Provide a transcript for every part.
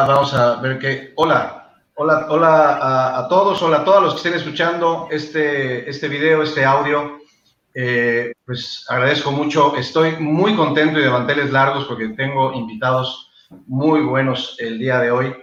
vamos a ver que. Hola, hola, hola a, todos, hola a todos los que estén escuchando este, este video, este audio. Eh, pues agradezco mucho. Estoy muy contento y de manteles largos porque tengo invitados muy buenos el día de hoy.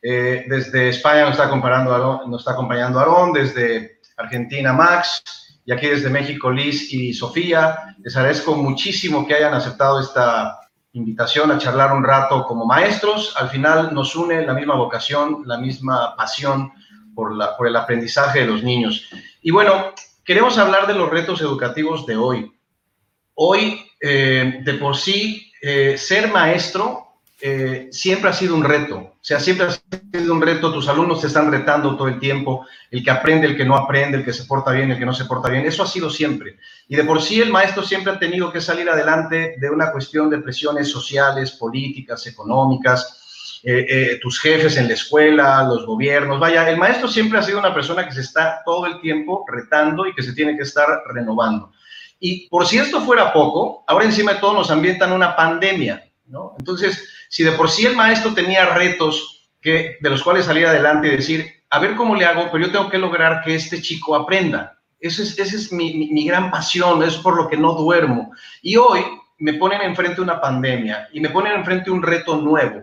Eh, desde España nos está, acompañando nos está acompañando Aarón, desde Argentina Max, y aquí desde México Liz y Sofía. Les agradezco muchísimo que hayan aceptado esta invitación a charlar un rato como maestros. Al final nos une la misma vocación, la misma pasión por, el aprendizaje de los niños. Y bueno, queremos hablar de los retos educativos de hoy. Hoy, eh, de por sí, eh, ser maestro eh, siempre ha sido un reto. O sea, siempre ha sido un reto. Tus alumnos te están retando todo el tiempo. El que aprende, el que no aprende, el que se porta bien, el que no se porta bien. Eso ha sido siempre. Y de por sí el maestro siempre ha tenido que salir adelante de una cuestión de presiones sociales, políticas, económicas. Eh, eh, tus jefes en la escuela, los gobiernos. Vaya, el maestro siempre ha sido una persona que se está todo el tiempo retando y que se tiene que estar renovando. Y por si esto fuera poco, ahora encima de todo nos ambientan una pandemia, ¿no? Entonces, si de por sí el maestro tenía retos que, de los cuales salir adelante y decir, a ver cómo le hago, pero yo tengo que lograr que este chico aprenda. Esa es, ese es mi, mi, gran pasión, es por lo que no duermo. Y hoy me ponen enfrente una pandemia y me ponen enfrente un reto nuevo.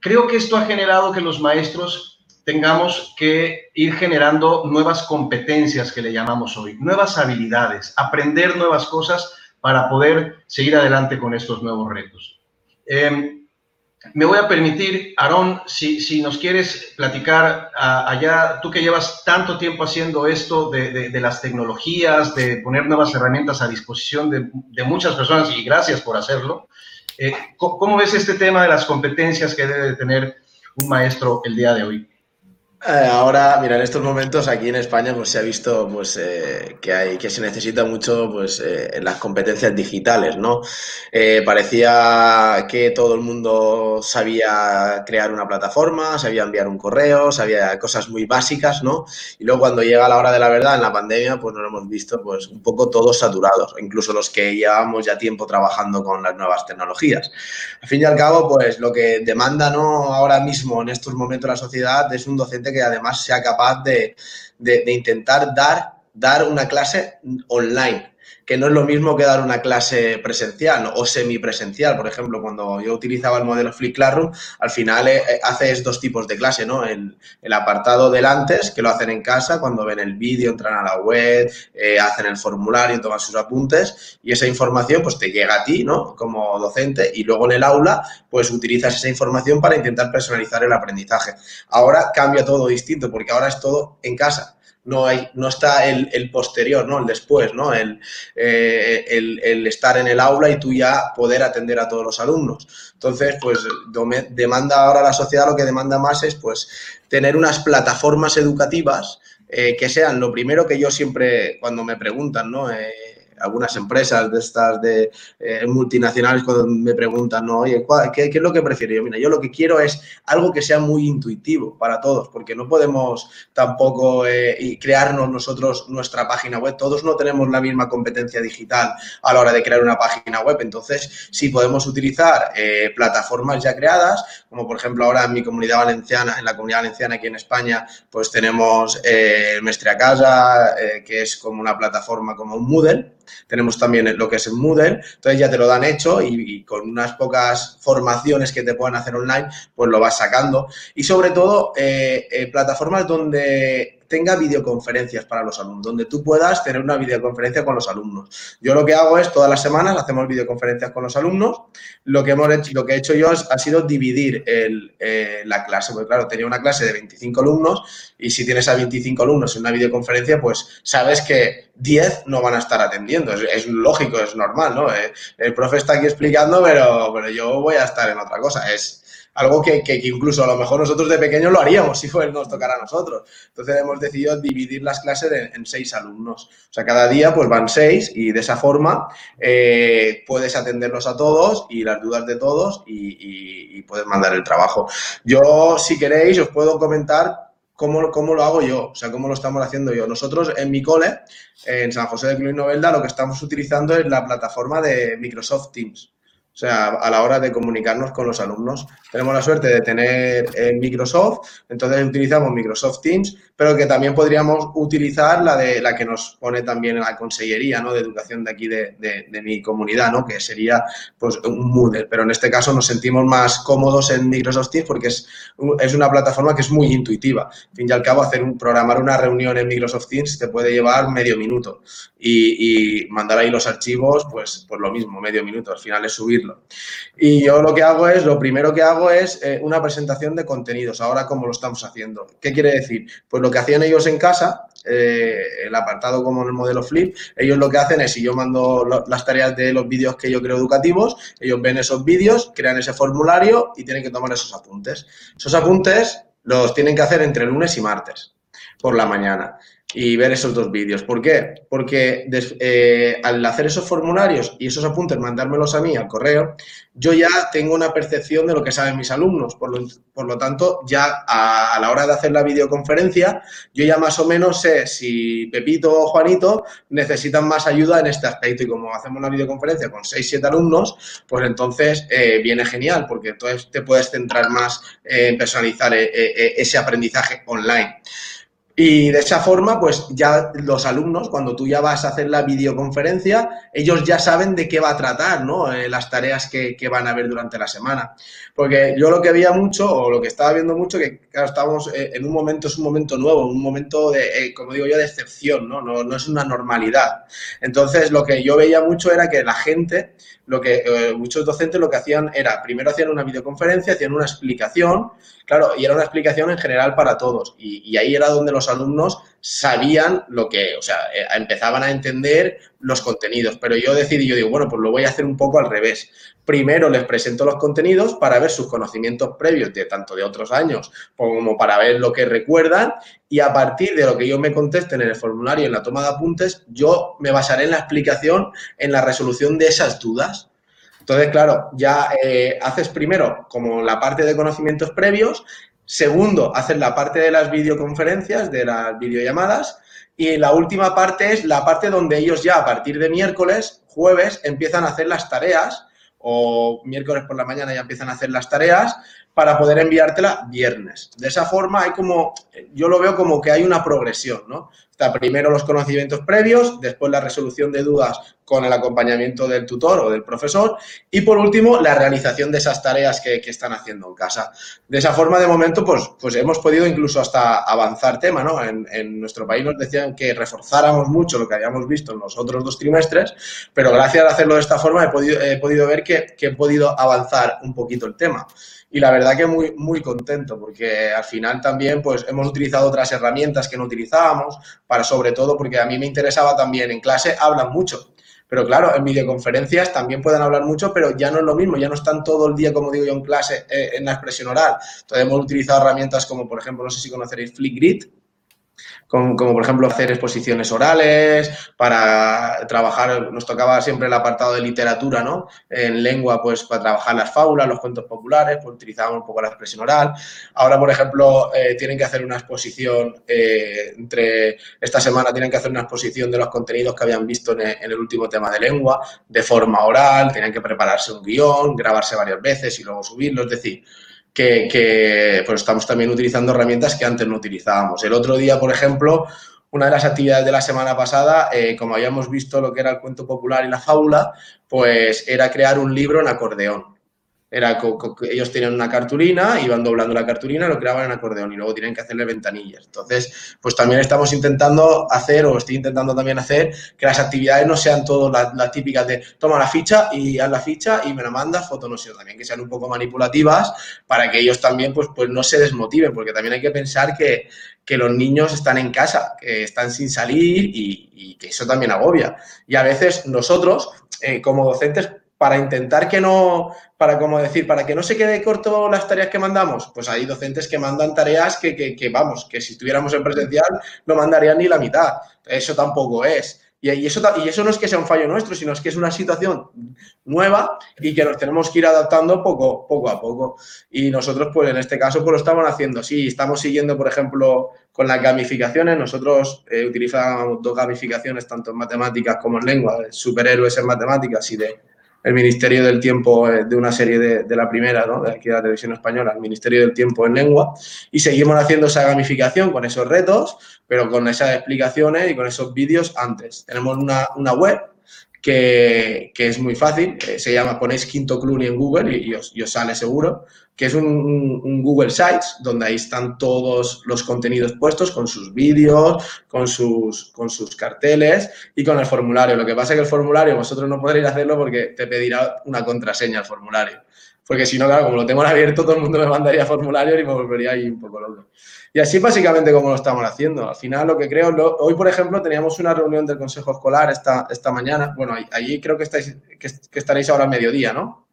Creo que esto ha generado que los maestros tengamos que ir generando nuevas competencias que le llamamos hoy, nuevas habilidades, aprender nuevas cosas para poder seguir adelante con estos nuevos retos. Eh, me voy a permitir, Aarón, si, si nos quieres platicar allá, tú que llevas tanto tiempo haciendo esto de, de, las tecnologías, de poner nuevas herramientas a disposición de, de muchas personas, y gracias por hacerlo, eh, ¿cómo ves este tema de las competencias que debe tener un maestro el día de hoy? Eh, ahora, mira, en estos momentos aquí en España pues se ha visto pues eh, que hay que se necesita mucho pues eh, las competencias digitales, ¿no? parecía que todo el mundo sabía crear una plataforma, sabía enviar un correo, sabía cosas muy básicas, ¿no? Y luego cuando llega la hora de la verdad en la pandemia, pues nos hemos visto pues un poco todos saturados, incluso los que llevamos ya tiempo trabajando con las nuevas tecnologías. Al fin y al cabo, pues lo que demanda, ¿no? Ahora mismo en estos momentos la sociedad es un docente que además sea capaz de, intentar dar, dar una clase online que no es lo mismo que dar una clase presencial o semipresencial. Por ejemplo, cuando yo utilizaba el modelo Flip Classroom, al final eh, eh, haces dos tipos de clase, ¿no? El, apartado del antes, que lo hacen en casa, cuando ven el vídeo, entran a la web, eh, hacen el formulario, toman sus apuntes y esa información pues te llega a ti, ¿no? Como docente y luego en el aula pues utilizas esa información para intentar personalizar el aprendizaje. Ahora cambia todo distinto porque ahora es todo en casa no, hay, no está el, posterior, ¿no? El después, ¿no? Eh, el, el, estar en el aula y tú ya poder atender a todos los alumnos. Entonces, pues demanda ahora la sociedad, lo que demanda más es pues tener unas plataformas educativas eh, que sean lo primero que yo siempre, cuando me preguntan, ¿no? Eh, algunas empresas de estas de eh, multinacionales cuando me preguntan, ¿no? Oye, ¿qué, ¿qué, es lo que prefiero? Yo, mira, yo lo que quiero es algo que sea muy intuitivo para todos, porque no podemos tampoco eh, crearnos nosotros nuestra página web. Todos no tenemos la misma competencia digital a la hora de crear una página web. Entonces, sí podemos utilizar eh, plataformas ya creadas, como por ejemplo ahora en mi comunidad valenciana, en la comunidad valenciana aquí en España, pues tenemos eh, Mestre a Casa, que es como una plataforma como un Moodle, tenemos también lo que es Moodle, entonces ya te lo dan hecho y, con unas pocas formaciones que te puedan hacer online, pues lo vas sacando. Y sobre todo, eh, eh, plataformas donde tenga videoconferencias para los alumnos, donde tú puedas tener una videoconferencia con los alumnos. Yo lo que hago es, todas las semanas hacemos videoconferencias con los alumnos. Lo que, hemos hecho, lo que he hecho yo ha sido dividir eh, la clase, porque claro, tenía una clase de 25 alumnos y si tienes a 25 alumnos en una videoconferencia, pues sabes que 10 no van a estar atendiendo. Es, lógico, es normal, ¿no? Eh, el profe está aquí explicando, pero, pero yo voy a estar en otra cosa. Es, algo que, incluso a lo mejor nosotros de pequeños lo haríamos si nos tocara a nosotros. Entonces hemos decidido dividir las clases en, seis alumnos. O sea, cada día pues van seis y de esa forma eh, puedes atenderlos a todos y las dudas de todos y, puedes mandar el trabajo. Yo, si queréis, os puedo comentar Cómo, cómo, lo hago yo, o sea, cómo lo estamos haciendo yo. Nosotros en mi cole, en San José de Cluj Novelda, lo que estamos utilizando es la plataforma de Microsoft Teams. O sea, a la hora de comunicarnos con los alumnos. Tenemos la suerte de tener eh, Microsoft, entonces utilizamos Microsoft Teams, pero que también podríamos utilizar la de la que nos pone también la consellería ¿no? de educación de aquí de, de, mi comunidad, ¿no? que sería pues, un Moodle. Pero en este caso nos sentimos más cómodos en Microsoft Teams porque es, es una plataforma que es muy intuitiva. Al fin y al cabo, hacer un, programar una reunión en Microsoft Teams te puede llevar medio minuto y, mandar ahí los archivos, pues, pues lo mismo, medio minuto. Al final es subir y yo lo que hago es, lo primero que hago es eh, una presentación de contenidos, ahora como lo estamos haciendo. ¿Qué quiere decir? Pues lo que hacían ellos en casa, eh, el apartado como el modelo Flip, ellos lo que hacen es, si yo mando las tareas de los vídeos que yo creo educativos, ellos ven esos vídeos, crean ese formulario y tienen que tomar esos apuntes. Esos apuntes los tienen que hacer entre lunes y martes por la mañana y ver esos dos vídeos. ¿Por qué? Porque eh, al hacer esos formularios y esos apuntes, mandármelos a mí al correo, yo ya tengo una percepción de lo que saben mis alumnos. Por lo, por lo tanto, ya a, la hora de hacer la videoconferencia, yo ya más o menos sé si Pepito o Juanito necesitan más ayuda en este aspecto. Y como hacemos una videoconferencia con 6, 7 alumnos, pues entonces eh, viene genial, porque entonces te puedes centrar más en personalizar eh, ese aprendizaje online. Y de esa forma, pues ya los alumnos, cuando tú ya vas a hacer la videoconferencia, ellos ya saben de qué va a tratar, ¿no? Eh, las tareas que, que, van a ver durante la semana. Porque yo lo que veía mucho, o lo que estaba viendo mucho, que claro, estamos eh, en un momento, es un momento nuevo, un momento de, eh, como digo yo, de excepción, ¿no? ¿no? No es una normalidad. Entonces, lo que yo veía mucho era que la gente, lo que muchos docentes lo que hacían era, primero hacían una videoconferencia, hacían una explicación, Claro, y era una explicación en general para todos. Y, ahí era donde los alumnos sabían lo que, o sea, eh, empezaban a entender los contenidos. Pero yo decidí, yo digo, bueno, pues lo voy a hacer un poco al revés. Primero les presento los contenidos para ver sus conocimientos previos de tanto de otros años como para ver lo que recuerdan y a partir de lo que ellos me contesten en el formulario, en la toma de apuntes, yo me basaré en la explicación, en la resolución de esas dudas. Entonces, claro, ya eh, haces primero como la parte de conocimientos previos, segundo, haces la parte de las videoconferencias, de las videollamadas, y la última parte es la parte donde ellos ya a partir de miércoles, jueves, empiezan a hacer las tareas, o miércoles por la mañana ya empiezan a hacer las tareas, para poder enviártela viernes. De esa forma hay como, yo lo veo como que hay una progresión, ¿no? Está primero los conocimientos previos, después la resolución de dudas con el acompañamiento del tutor o del profesor y por último la realización de esas tareas que, están haciendo en casa. De esa forma, de momento, pues, pues hemos podido incluso hasta avanzar tema, ¿no? En, nuestro país nos decían que reforzáramos mucho lo que habíamos visto en los otros dos trimestres, pero gracias a hacerlo de esta forma he podido, he podido ver que, que he podido avanzar un poquito el tema y la verdad que muy, muy contento porque al final también pues hemos utilizado otras herramientas que no utilizábamos para sobre todo porque a mí me interesaba también en clase hablan mucho pero claro, en videoconferencias también pueden hablar mucho, pero ya no es lo mismo, ya no están todo el día, como digo yo, en clase eh, en la expresión oral. Entonces hemos utilizado herramientas como, por ejemplo, no sé si conoceréis Flickgrid, como, por ejemplo hacer exposiciones orales, para trabajar, nos tocaba siempre el apartado de literatura, ¿no? En lengua, pues para trabajar las fábulas, los cuentos populares, pues utilizábamos un poco la expresión oral. Ahora, por ejemplo, eh, tienen que hacer una exposición, eh, entre esta semana tienen que hacer una exposición de los contenidos que habían visto en el, último tema de lengua, de forma oral, tenían que prepararse un guion, grabarse varias veces y luego subirlo, es decir, que, pues estamos también utilizando herramientas que antes no utilizábamos. El otro día, por ejemplo, una de las actividades de la semana pasada, eh, como habíamos visto lo que era el cuento popular y la fábula, pues era crear un libro en acordeón. Era ellos tenían una cartulina, iban doblando la cartulina, lo creaban en acordeón y luego tienen que hacerle ventanillas. Entonces, pues también estamos intentando hacer, o estoy intentando también hacer, que las actividades no sean todas las, típicas de toma la ficha y haz la ficha y me la mandas, foto no, sino también que sean un poco manipulativas para que ellos también pues, pues no se desmotiven, porque también hay que pensar que, que los niños están en casa, que están sin salir y, que eso también agobia. Y a veces nosotros, eh, como docentes, para intentar que no, para como decir, para que no se quede corto las tareas que mandamos, pues hay docentes que mandan tareas que, que, vamos, que si estuviéramos en presencial no mandarían ni la mitad. Eso tampoco es. Y, eso, y eso no es que sea un fallo nuestro, sino es que es una situación nueva y que nos tenemos que ir adaptando poco, poco a poco. Y nosotros, pues en este caso, pues lo estamos haciendo así. Estamos siguiendo, por ejemplo, con las gamificaciones. Nosotros eh, utilizamos dos gamificaciones, tanto en matemáticas como en lengua, superhéroes en matemáticas y de el Ministerio del Tiempo eh, de una serie de, la primera, ¿no? de aquí de la televisión española, el Ministerio del Tiempo en lengua, y seguimos haciendo esa gamificación con esos retos, pero con esas explicaciones y con esos vídeos antes. Tenemos una, una web que, es muy fácil, se llama, ponéis Quinto Cluny en Google y, os, sale seguro, que es un, Google Sites, donde ahí están todos los contenidos puestos con sus vídeos, con sus, con sus carteles y con el formulario. Lo que pasa es que el formulario vosotros no podréis hacerlo porque te pedirá una contraseña al formulario. Porque si no, claro, como lo tengo abierto, todo el mundo me mandaría formulario y me volvería ahí un poco loco. Y así básicamente como lo estamos haciendo. Al final lo que creo, hoy por ejemplo teníamos una reunión del Consejo Escolar esta, esta mañana. Bueno, allí creo que, estáis, que, estaréis ahora a mediodía, ¿no?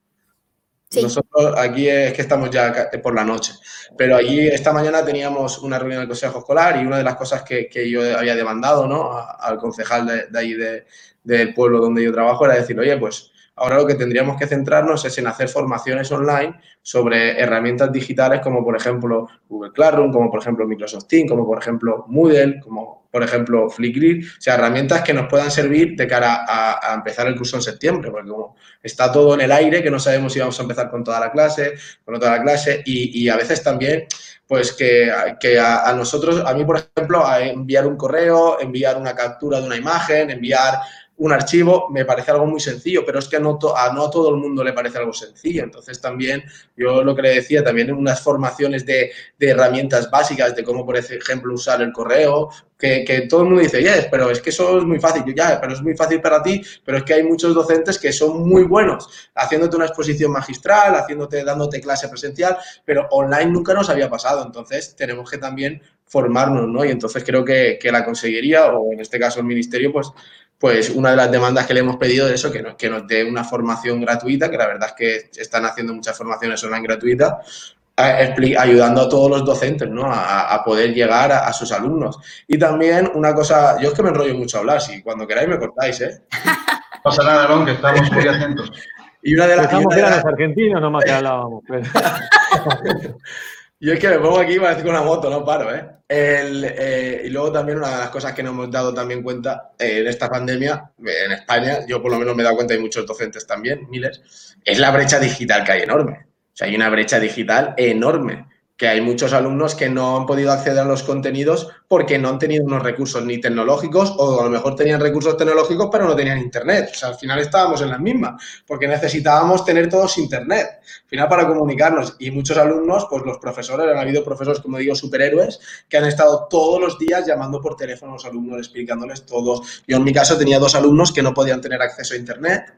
Nosotros aquí es que estamos ya por la noche, pero allí esta mañana teníamos una reunión del Consejo Escolar y una de las cosas que, que yo había demandado ¿no? al concejal de, de ahí de, del pueblo donde yo trabajo era decir, oye, pues Ahora lo que tendríamos que centrarnos es en hacer formaciones online sobre herramientas digitales como por ejemplo Google Classroom, como por ejemplo Microsoft Teams, como por ejemplo Moodle, como por ejemplo Flickr, o sea, herramientas que nos puedan servir de cara a, empezar el curso en septiembre, porque como está todo en el aire, que no sabemos si vamos a empezar con toda la clase, con toda la clase, y, a veces también pues que, a, nosotros, a mí por ejemplo, a enviar un correo, enviar una captura de una imagen, enviar un archivo me parece algo muy sencillo, pero es que no a no todo el mundo le parece algo sencillo. Entonces también, yo lo que le decía, también unas formaciones de, herramientas básicas de cómo, por ejemplo, usar el correo, que, todo el mundo dice, yes, pero es que eso es muy fácil. ya, pero es muy fácil para ti, pero es que hay muchos docentes que son muy buenos haciéndote una exposición magistral, haciéndote, dándote clase presencial, pero online nunca nos había pasado. Entonces tenemos que también formarnos, ¿no? Y entonces creo que, que la consejería, o en este caso el ministerio, pues pues una de las demandas que le hemos pedido es eso, que nos, que nos dé una formación gratuita, que la verdad es que están haciendo muchas formaciones online gratuitas, ayudando a todos los docentes ¿no? a, poder llegar a, sus alumnos. Y también una cosa, yo es que me enrollo mucho a hablar, si cuando queráis me cortáis, ¿eh? No pasa nada, Aaron, que estamos muy atentos. Y una de las... Que eran los argentinos nomás que hablábamos. Yo es que me pongo aquí parece con una moto, no paro, ¿eh? eh, y luego también una de las cosas que nos hemos dado también cuenta eh, en esta pandemia, en España, yo por lo menos me he dado cuenta, y muchos docentes también, miles, es la brecha digital que hay enorme. O sea, hay una brecha digital enorme que hay muchos alumnos que no han podido acceder a los contenidos porque no han tenido unos recursos ni tecnológicos o a lo mejor tenían recursos tecnológicos pero no tenían internet. O sea, al final estábamos en las mismas porque necesitábamos tener todos internet. Al final para comunicarnos y muchos alumnos, pues los profesores, han habido profesores, como digo, superhéroes que han estado todos los días llamando por teléfono a los alumnos, explicándoles todo. Yo en mi caso tenía dos alumnos que no podían tener acceso a internet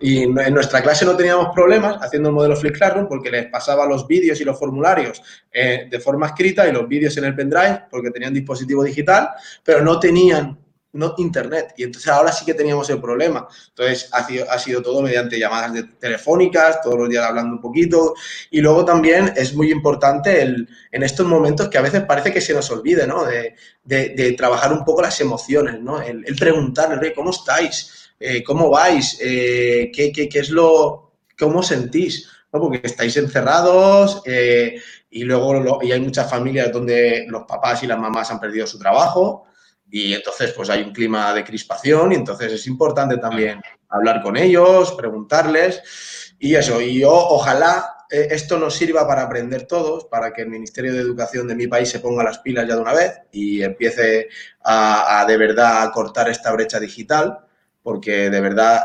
y en nuestra clase no teníamos problemas haciendo el modelo Flip Classroom porque les pasaba los vídeos y los formularios eh, de forma escrita y los vídeos en el pendrive porque tenían dispositivo digital, pero no tenían no internet. Y entonces ahora sí que teníamos el problema. Entonces ha sido, ha sido todo mediante llamadas de, telefónicas, todos los días hablando un poquito. Y luego también es muy importante el, en estos momentos que a veces parece que se nos olvide, ¿no? De, de, trabajar un poco las emociones, ¿no? El, el preguntarle, ¿cómo estáis? Eh, ¿cómo vais? Eh, ¿qué, es lo, cómo sentís? Porque estáis encerrados eh, y luego y hay muchas familias donde los papás y las mamás han perdido su trabajo y entonces pues hay un clima de crispación y entonces es importante también hablar con ellos, preguntarles y eso. Y ojalá esto nos sirva para aprender todos, para que el Ministerio de Educación de mi país se ponga las pilas ya de una vez y empiece a, a de verdad a cortar esta brecha digital porque de verdad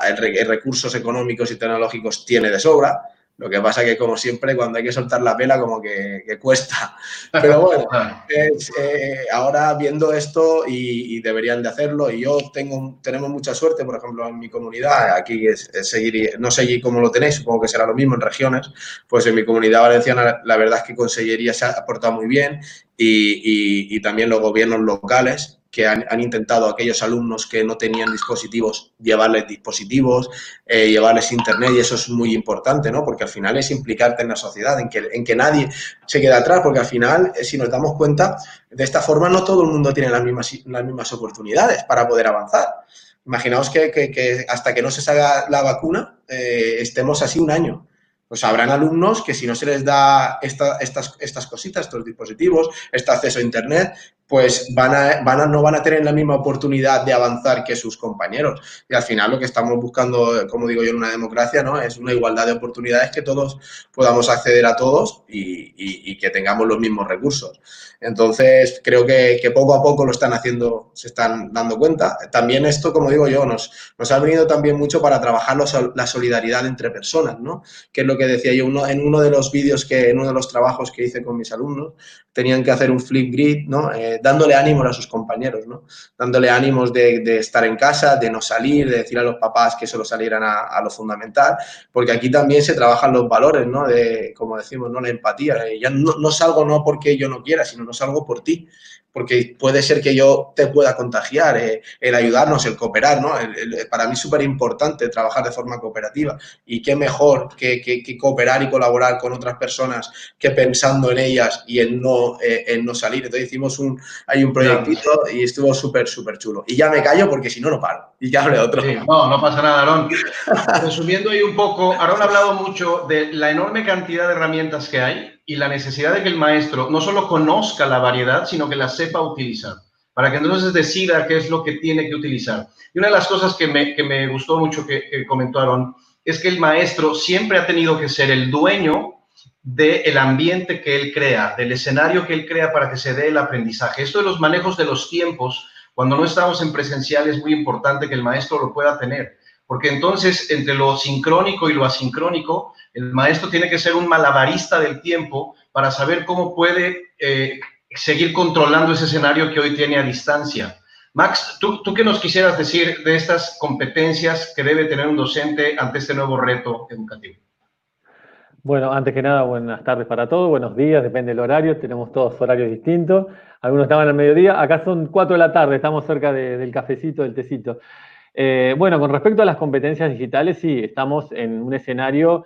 recursos económicos y tecnológicos tiene de sobra. Lo que pasa que, como siempre, cuando hay que soltar la vela, como que, cuesta. Pero bueno, eh, ahora viendo esto y, deberían de hacerlo, y yo tengo, tenemos mucha suerte, por ejemplo, en mi comunidad, aquí es, seguir, no sé cómo lo tenéis, supongo que será lo mismo en regiones, pues en mi comunidad valenciana la verdad es que Consellería se ha portado muy bien y, y también los gobiernos locales que han, intentado aquellos alumnos que no tenían dispositivos llevarles dispositivos, eh, llevarles internet y eso es muy importante, ¿no? Porque al final es implicarte en la sociedad, en que, en que nadie se quede atrás, porque al final, eh, si nos damos cuenta, de esta forma no todo el mundo tiene las mismas, las mismas oportunidades para poder avanzar. Imaginaos que, hasta que no se salga la vacuna eh, estemos así un año pues habrán alumnos que si no se les da estas, estas cositas, estos dispositivos, este acceso a Internet, pues van a, van a, no van a tener la misma oportunidad de avanzar que sus compañeros. Y al final lo que estamos buscando, como digo yo, en una democracia, ¿no? Es una igualdad de oportunidades que todos podamos acceder a todos y, que tengamos los mismos recursos. Entonces, creo que, poco a poco lo están haciendo, se están dando cuenta. También esto, como digo yo, nos, nos ha venido también mucho para trabajar la solidaridad entre personas, ¿no? Que es lo que decía yo uno, en uno de los vídeos, que en uno de los trabajos que hice con mis alumnos, tenían que hacer un flip grid, ¿no? Eh, dándole ánimos a sus compañeros, ¿no? Dándole ánimos de, estar en casa, de no salir, de decir a los papás que solo salieran a, lo fundamental, porque aquí también se trabajan los valores, ¿no? De, como decimos, ¿no? La empatía. Ya no, no salgo no porque yo no quiera, sino no salgo por ti porque puede ser que yo te pueda contagiar, eh, el ayudarnos, el cooperar, ¿no? para mí es súper importante trabajar de forma cooperativa y qué mejor que, cooperar y colaborar con otras personas que pensando en ellas y en no, eh, en no salir. Entonces hicimos un, hay un proyectito y estuvo súper, súper chulo. Y ya me callo porque si no, no paro. Y ya hablé otro. no, no pasa nada, Aarón. Resumiendo ahí un poco, Aarón ha hablado mucho de la enorme cantidad de herramientas que hay y la necesidad de que el maestro no solo conozca la variedad, sino que la sepa utilizar, para que entonces decida qué es lo que tiene que utilizar. Y una de las cosas que me, que me gustó mucho que, comentaron es que el maestro siempre ha tenido que ser el dueño del ambiente que él crea, del escenario que él crea para que se dé el aprendizaje. Esto de los manejos de los tiempos, cuando no estamos en presencial, es muy importante que el maestro lo pueda tener, porque entonces entre lo sincrónico y lo asincrónico, el maestro tiene que ser un malabarista del tiempo para saber cómo puede eh, seguir controlando ese escenario que hoy tiene a distancia. Max, ¿tú, ¿tú qué nos quisieras decir de estas competencias que debe tener un docente ante este nuevo reto educativo? Bueno, antes que nada, buenas tardes para todos, buenos días, depende del horario, tenemos todos horarios distintos. Algunos estaban al mediodía, acá son 4 de la tarde, estamos cerca del cafecito, del tecito. Eh, bueno, con respecto a las competencias digitales, sí, estamos en un escenario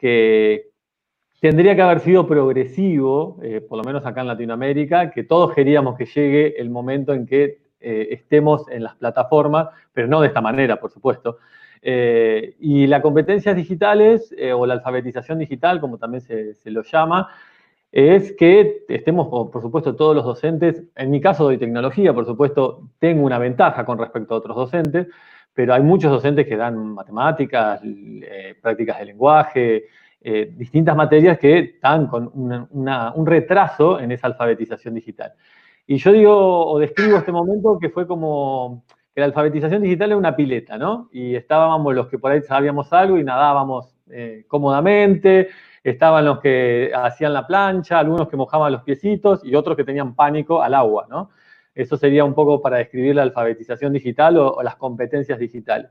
que tendría que haber sido progresivo, eh, por lo menos acá en Latinoamérica, que todos queríamos que llegue el momento en que eh, estemos en las plataformas, pero no de esta manera, por supuesto. Eh, y las competencias digitales o la alfabetización digital, como también se, se, lo llama, es que estemos, por supuesto, todos los docentes, en mi caso doy tecnología, por supuesto, tengo una ventaja con respecto a otros docentes, pero hay muchos docentes que dan matemáticas, prácticas de lenguaje, eh, distintas materias que están con un retraso en esa alfabetización digital. Y yo digo o describo este momento que fue como que la alfabetización digital era una pileta, ¿no? Y estábamos los que por ahí sabíamos algo y nadábamos eh, cómodamente, estaban los que hacían la plancha, algunos que mojaban los piecitos y otros que tenían pánico al agua, ¿no? Eso sería un poco para describir la alfabetización digital o, las competencias digitales.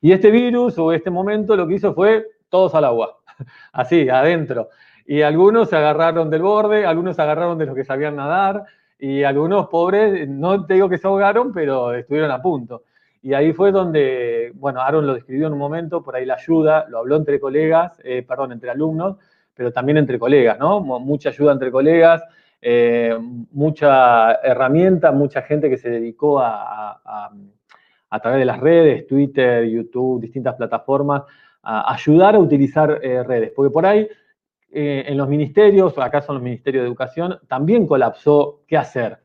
Y este virus o este momento lo que hizo fue todos al agua, así, adentro. Y algunos se agarraron del borde, algunos se agarraron de los que sabían nadar, y algunos pobres, no te digo que se ahogaron, pero estuvieron a punto. Y ahí fue donde, bueno, Aaron lo describió en un momento, por ahí la ayuda, lo habló entre colegas, eh, perdón, entre alumnos, pero también entre colegas, ¿no? Mucha ayuda entre colegas, eh, mucha herramienta, mucha gente que se dedicó a, a, través de las redes, Twitter, YouTube, distintas plataformas, a ayudar a utilizar eh, redes. Porque por ahí, eh, en los ministerios, acá son los ministerios de educación, también colapsó qué hacer.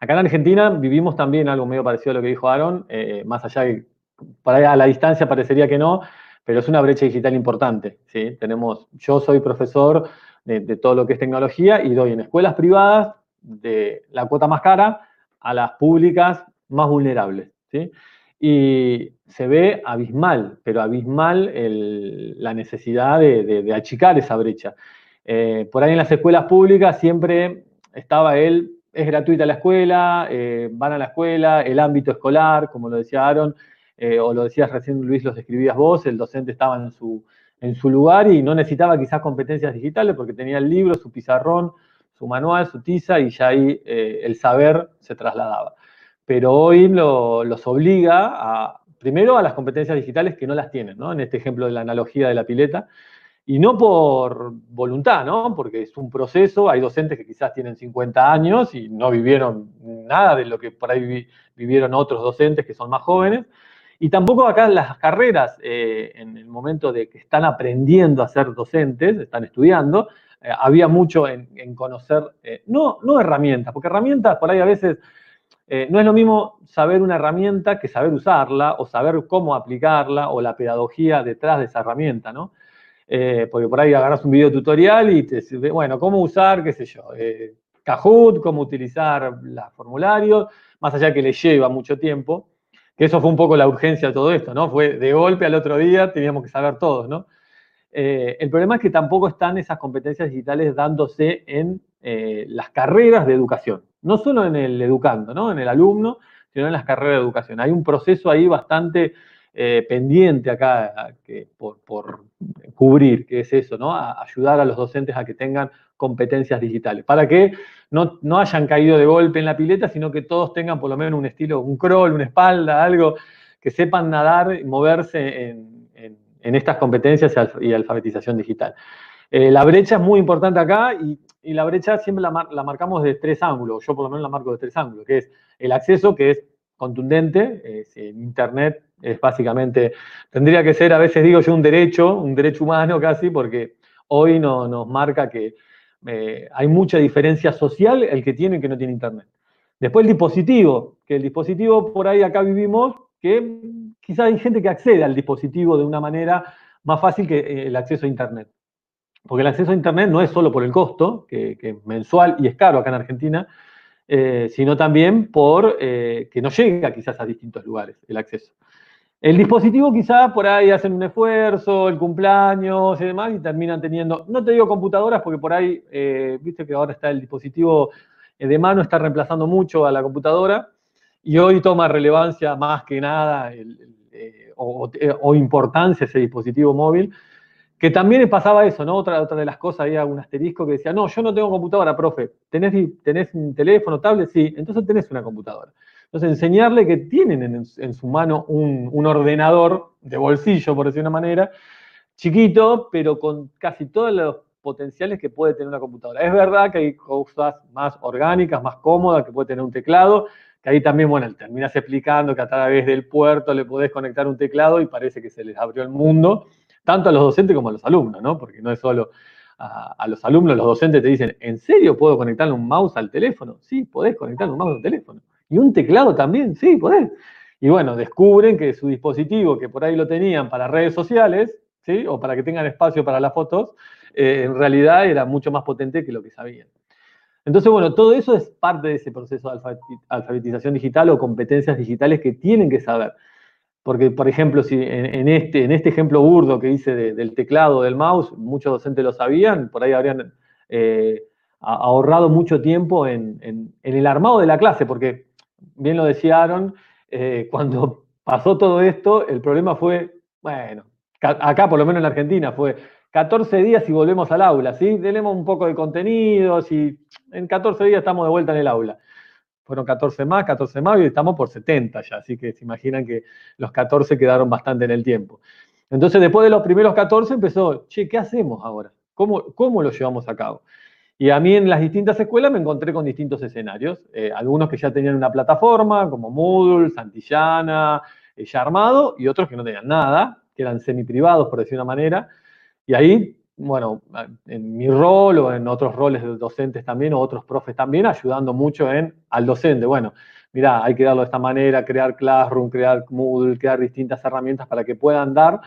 Acá en Argentina vivimos también algo medio parecido a lo que dijo Aaron, más allá de, a la distancia parecería que no, pero es una brecha digital importante. ¿sí? Tenemos, yo soy profesor de, todo lo que es tecnología y doy en escuelas privadas de la cuota más cara a las públicas más vulnerables. Y se ve abismal, pero abismal la necesidad de, achicar esa brecha. Eh, por ahí en las escuelas públicas siempre estaba él, es gratuita la escuela, eh, van a la escuela, el ámbito escolar, como lo decía Aaron, eh, o lo decías recién Luis, los escribías vos, el docente estaba en su, en su lugar y no necesitaba quizás competencias digitales porque tenía el libro, su pizarrón, su manual, su tiza y ya ahí el saber se trasladaba. Pero hoy los obliga a, primero a las competencias digitales que no las tienen, ¿no? En este ejemplo de la analogía de la pileta. Y no por voluntad, ¿no? Porque es un proceso, hay docentes que quizás tienen 50 años y no vivieron nada de lo que por ahí vivieron otros docentes que son más jóvenes, y tampoco acá las carreras, eh, en el momento de que están aprendiendo a ser docentes, están estudiando, había mucho en, conocer, no, no herramientas, porque herramientas por ahí a veces no es lo mismo saber una herramienta que saber usarla o saber cómo aplicarla o la pedagogía detrás de esa herramienta, ¿no? porque por ahí agarras un video tutorial y te dice, bueno, cómo usar, qué sé yo, Kahoot, cómo utilizar los formularios, más allá que le lleva mucho tiempo, que eso fue un poco la urgencia de todo esto, ¿no? Fue de golpe al otro día, teníamos que saber todos, ¿no? Eh, el problema es que tampoco están esas competencias digitales dándose en eh, las carreras de educación, no solo en el educando, ¿no? En el alumno, sino en las carreras de educación. Hay un proceso ahí bastante eh, pendiente acá que, por, cubrir, que es eso, ¿no? ayudar a los docentes a que tengan competencias digitales, para que no, no, hayan caído de golpe en la pileta, sino que todos tengan por lo menos un estilo, un crawl, una espalda, algo, que sepan nadar y moverse en, en, estas competencias y alfabetización digital. Eh, la brecha es muy importante acá y, y la brecha siempre la, la, marcamos de tres ángulos, yo por lo menos la marco de tres ángulos, que es el acceso, que es contundente, en Internet es básicamente, tendría que ser, a veces digo yo, un derecho, un derecho humano casi, porque hoy no, nos marca que eh, hay mucha diferencia social el que tiene y el que no tiene Internet. Después el dispositivo, que el dispositivo por ahí acá vivimos, que quizás hay gente que accede al dispositivo de una manera más fácil que eh, el acceso a Internet. Porque el acceso a Internet no es solo por el costo, que, que mensual y es caro acá en Argentina, eh, sino también por que no llega quizás a distintos lugares el acceso. El dispositivo quizás por ahí hacen un esfuerzo, el cumpleaños y demás, y terminan teniendo, no te digo computadoras, porque por ahí, eh, viste que ahora está el dispositivo eh, de mano, está reemplazando mucho a la computadora, y hoy toma relevancia más que nada eh, o, importancia ese dispositivo móvil, que también pasaba eso, ¿no? Otra, otra de las cosas, había un asterisco que decía, no, yo no tengo computadora, profe, ¿tenés, tenés un teléfono, tablet? Sí, entonces tenés una computadora. Entonces, enseñarle que tienen en, su mano un, ordenador de bolsillo, por decir una manera, chiquito, pero con casi todos los potenciales que puede tener una computadora. Es verdad que hay cosas más orgánicas, más cómodas, que puede tener un teclado, que ahí también, bueno, terminas explicando que a través del puerto le podés conectar un teclado y parece que se les abrió el mundo, tanto a los docentes como a los alumnos, ¿no? Porque no es solo a, los alumnos, los docentes te dicen, ¿en serio puedo conectarle un mouse al teléfono? Sí, podés conectarle un mouse al teléfono. ¿Y un teclado también? Sí, podés. Y bueno, descubren que su dispositivo, que por ahí lo tenían para redes sociales, ¿sí? o para que tengan espacio para las fotos, eh, en realidad era mucho más potente que lo que sabían. Entonces, bueno, todo eso es parte de ese proceso de alfabetización digital o competencias digitales que tienen que saber. Porque, por ejemplo, si en, este, en este ejemplo burdo que hice del teclado, del mouse, muchos docentes lo sabían, por ahí habrían eh, ahorrado mucho tiempo en, el armado de la clase, porque bien lo decía Aaron, eh, cuando pasó todo esto, el problema fue, bueno, acá por lo menos en Argentina fue 14 días y volvemos al aula, ¿sí? Tenemos un poco de contenidos y en 14 días estamos de vuelta en el aula. Fueron 14 más, 14 más y estamos por 70 ya, así que se imaginan que los 14 quedaron bastante en el tiempo. Entonces, después de los primeros 14 empezó, che, ¿qué hacemos ahora? ¿Cómo, cómo lo llevamos a cabo? Y a mí en las distintas escuelas me encontré con distintos escenarios, eh, algunos que ya tenían una plataforma, como Moodle, Santillana, eh, ya armado, y otros que no tenían nada, que eran semi-privados, por decir una manera. Y ahí, bueno, en mi rol o en otros roles de docentes también, o otros profes también, ayudando mucho en al docente. Bueno, mira, hay que darlo de esta manera, crear Classroom, crear Moodle, crear distintas herramientas para que puedan dar.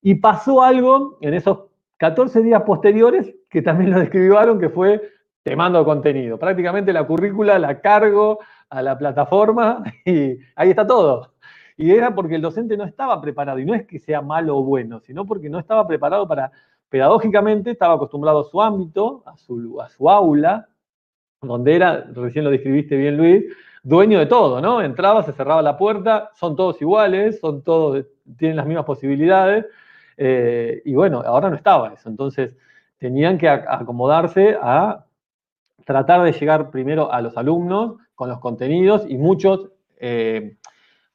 Y pasó algo en esos 14 días posteriores que también lo describieron, que fue te mando contenido. Prácticamente la currícula la cargo a la plataforma y ahí está todo. Y era porque el docente no estaba preparado, y no es que sea malo o bueno, sino porque no estaba preparado para, pedagógicamente, estaba acostumbrado a su ámbito, a su, aula, donde era, recién lo describiste bien Luis, dueño de todo, ¿no? Entraba, se cerraba la puerta, son todos iguales, son todos, tienen las mismas posibilidades, eh, y bueno, ahora no estaba eso. Entonces, tenían que acomodarse a tratar de llegar primero a los alumnos con los contenidos y muchos, eh,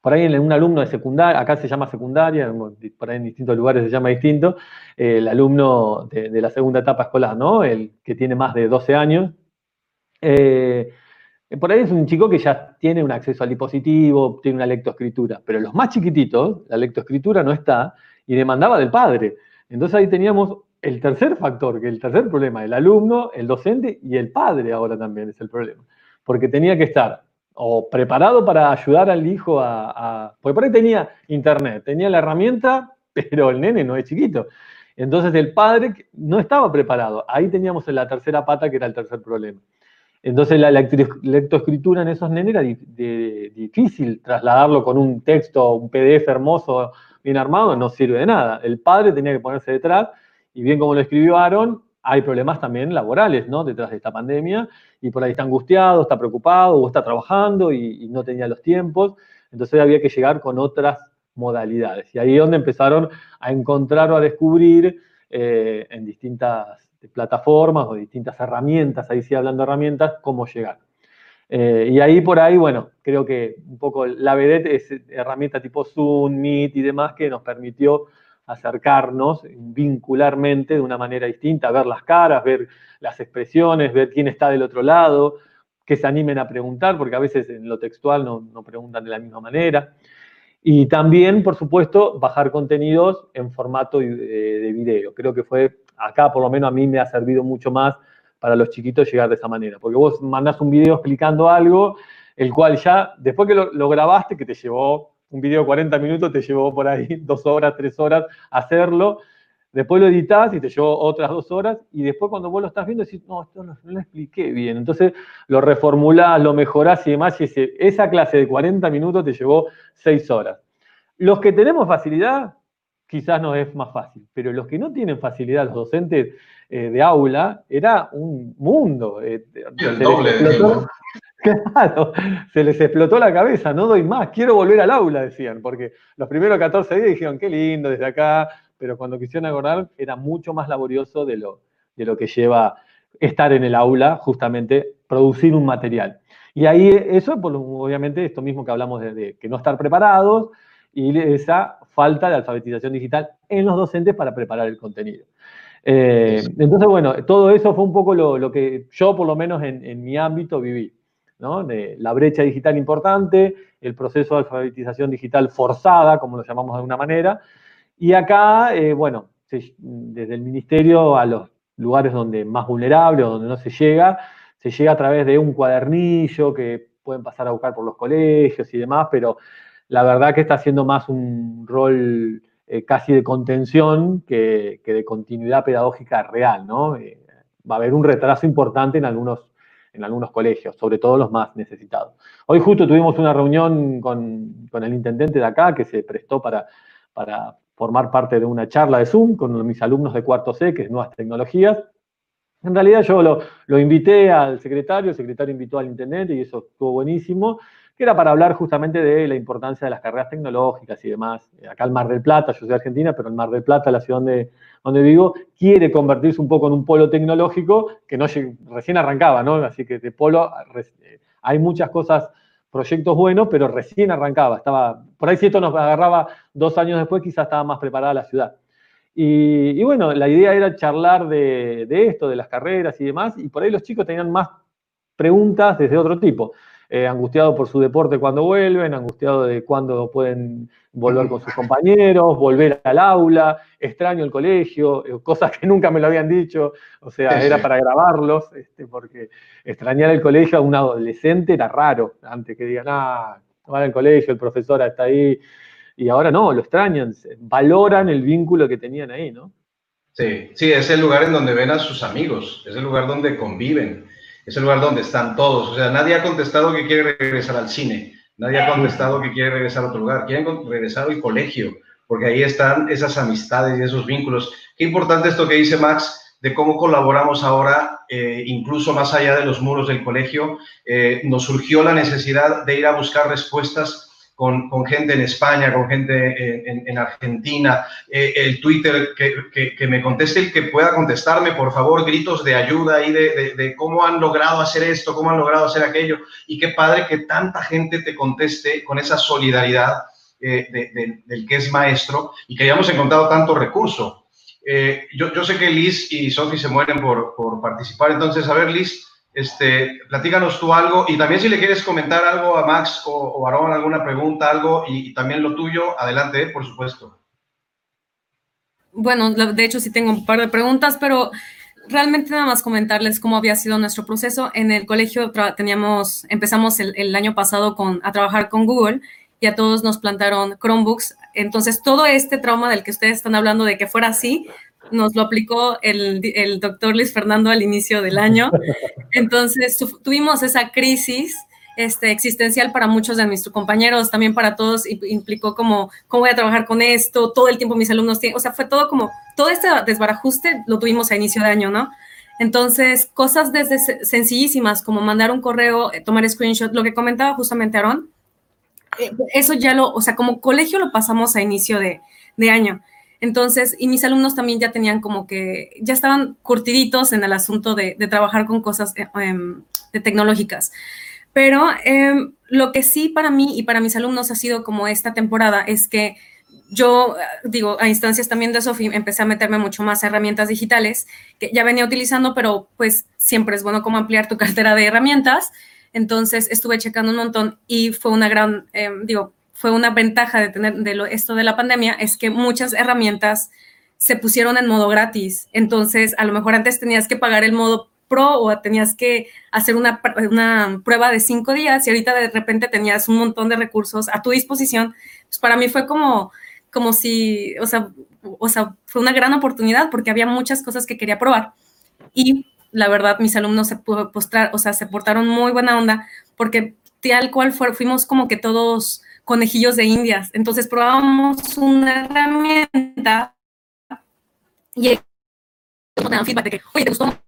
por ahí en un alumno de secundaria, acá se llama secundaria, por ahí en distintos lugares se llama distinto, eh, el alumno de, la segunda etapa escolar, ¿no? El que tiene más de 12 años. Eh, por ahí es un chico que ya tiene un acceso al dispositivo, tiene una lectoescritura, pero los más chiquititos, la lectoescritura no está y demandaba del padre. Entonces ahí teníamos el tercer factor, que el tercer problema, el alumno, el docente y el padre ahora también es el problema. Porque tenía que estar o preparado para ayudar al hijo a, a, Porque por ahí tenía internet, tenía la herramienta, pero el nene no es chiquito. Entonces el padre no estaba preparado. Ahí teníamos la tercera pata, que era el tercer problema. Entonces la lectoescritura en esos nenes era difícil trasladarlo con un texto, un PDF hermoso, bien armado, no sirve de nada. El padre tenía que ponerse detrás, y bien como lo escribió Aaron, hay problemas también laborales, ¿no? Detrás de esta pandemia, y por ahí está angustiado, está preocupado, o está trabajando y, no tenía los tiempos. Entonces había que llegar con otras modalidades. Y ahí es donde empezaron a encontrar o a descubrir eh, en distintas plataformas o distintas herramientas, ahí sí hablando de herramientas, cómo llegar. Eh, y ahí por ahí, bueno, creo que un poco la vedette es herramienta tipo Zoom, Meet y demás que nos permitió acercarnos vincularmente de una manera distinta, ver las caras, ver las expresiones, ver quién está del otro lado, que se animen a preguntar, porque a veces en lo textual no, no preguntan de la misma manera. Y también, por supuesto, bajar contenidos en formato de, de video. Creo que fue acá, por lo menos a mí me ha servido mucho más para los chiquitos llegar de esa manera. Porque vos mandás un video explicando algo, el cual ya, después que lo, grabaste, que te llevó un video de 40 minutos, te llevó por ahí dos horas, tres horas hacerlo, después lo editas y te llevó otras dos horas, y después cuando vos lo estás viendo decís, no, esto no, lo expliqué bien. Entonces lo reformulás, lo mejorás y demás, y esa clase de 40 minutos te llevó seis horas. Los que tenemos facilidad, quizás nos es más fácil, pero los que no tienen facilidad, los docentes eh, de aula, era un mundo. Eh, el doble explotó, Claro, se les explotó la cabeza, no doy más, quiero volver al aula, decían, porque los primeros 14 días dijeron, qué lindo desde acá, pero cuando quisieron acordar era mucho más laborioso de lo, de lo que lleva estar en el aula, justamente producir un material. Y ahí eso, obviamente, esto mismo que hablamos de que no estar preparados, y esa falta de alfabetización digital en los docentes para preparar el contenido. Eh, entonces, bueno, todo eso fue un poco lo, que yo, por lo menos en, mi ámbito, viví. La brecha digital importante, el proceso de alfabetización digital forzada, como lo llamamos de alguna manera. Y acá, eh, bueno, desde el ministerio a los lugares donde más vulnerable o donde no se llega, se llega a través de un cuadernillo que pueden pasar a buscar por los colegios y demás, pero la verdad que está haciendo más un rol eh, casi de contención que, de continuidad pedagógica real, ¿no? Eh, va a haber un retraso importante en algunos, en algunos colegios, sobre todo los más necesitados. Hoy justo tuvimos una reunión con, el intendente de acá que se prestó para, para formar parte de una charla de Zoom con mis alumnos de cuarto C, que es Nuevas Tecnologías. En realidad yo lo, lo invité al secretario, el secretario invitó al intendente y eso estuvo buenísimo que era para hablar justamente de la importancia de las carreras tecnológicas y demás. Acá el Mar del Plata, yo soy de Argentina, pero el Mar del Plata, la ciudad donde, donde vivo, quiere convertirse un poco en un polo tecnológico que no recién arrancaba, ¿no? Así que de polo hay muchas cosas, proyectos buenos, pero recién arrancaba. Estaba, por ahí si esto nos agarraba dos años después, quizás estaba más preparada la ciudad. Y, bueno, la idea era charlar de esto, de las carreras y demás, y por ahí los chicos tenían más preguntas desde otro tipo. Eh, angustiado por su deporte cuando vuelven, angustiado de cuándo pueden volver con sus compañeros, volver al aula, extraño el colegio, eh, cosas que nunca me lo habían dicho, o sea, era para grabarlos, este, porque extrañar el colegio a un adolescente era raro, antes que digan, ah, van al colegio, el profesor está ahí, y ahora no, lo extrañan, valoran el vínculo que tenían ahí, ¿no? Sí, sí, es el lugar en donde ven a sus amigos, es el lugar donde conviven es el lugar donde están todos. O sea, nadie ha contestado que quiere regresar al cine, nadie ha contestado que quiere regresar a otro lugar, quieren regresar al colegio, porque ahí están esas amistades y esos vínculos. Qué importante esto que dice Max de cómo colaboramos ahora, eh, incluso más allá de los muros del colegio. Eh, nos surgió la necesidad de ir a buscar respuestas con, gente en España, con gente en, Argentina, eh, el Twitter, que, me conteste el que pueda contestarme, por favor, gritos de ayuda y de, cómo han logrado hacer esto, cómo han logrado hacer aquello. Y qué padre que tanta gente te conteste con esa solidaridad eh, del que es maestro y que hayamos encontrado tanto recurso. Eh, yo, yo, sé que Liz y Sofi se mueren por, por participar, entonces, a ver, Liz, este, platícanos tú algo y también si le quieres comentar algo a Max o, o alguna pregunta, algo y, también lo tuyo, adelante, por supuesto. bueno, de hecho sí tengo un par de preguntas, pero realmente nada más comentarles cómo había sido nuestro proceso. En el colegio teníamos, empezamos el, año pasado con, a trabajar con Google y a todos nos plantaron Chromebooks. Entonces, todo este trauma del que ustedes están hablando de que fuera así, nos lo aplicó el, el doctor Luis Fernando al inicio del año. Entonces, tuvimos esa crisis este, existencial para muchos de nuestros compañeros, también para todos, y implicó como, ¿cómo voy a trabajar con esto? Todo el tiempo mis alumnos tienen, o sea, fue todo como, todo este desbarajuste lo tuvimos a inicio de año, ¿no? Entonces, cosas desde sencillísimas como mandar un correo, eh, tomar screenshot, lo que comentaba justamente Aaron, eh, eso ya lo, o sea, como colegio lo pasamos a inicio de, de año. Entonces, y mis alumnos también ya tenían como que, ya estaban curtiditos en el asunto de, trabajar con cosas eh, em, de tecnológicas. Pero em, lo que sí para mí y para mis alumnos ha sido como esta temporada es que yo, digo, a instancias también de Sofi, empecé a meterme mucho más a herramientas digitales que ya venía utilizando, pero pues siempre es bueno como ampliar tu cartera de herramientas. Entonces estuve checando un montón y fue una gran, em, digo, fue una ventaja de tener de lo, esto de la pandemia, es que muchas herramientas se pusieron en modo gratis. Entonces, a lo mejor antes tenías que pagar el modo pro o tenías que hacer una, una, prueba de cinco días y ahorita de repente tenías un montón de recursos a tu disposición. Pues para mí fue como, como si, o sea, o sea, fue una gran oportunidad porque había muchas cosas que quería probar. Y la verdad, mis alumnos se postrar, o sea, se portaron muy buena onda porque tal cual fuimos como que todos conejillos de indias. Entonces probábamos una herramienta y feedback de que, oye, ¿te gustó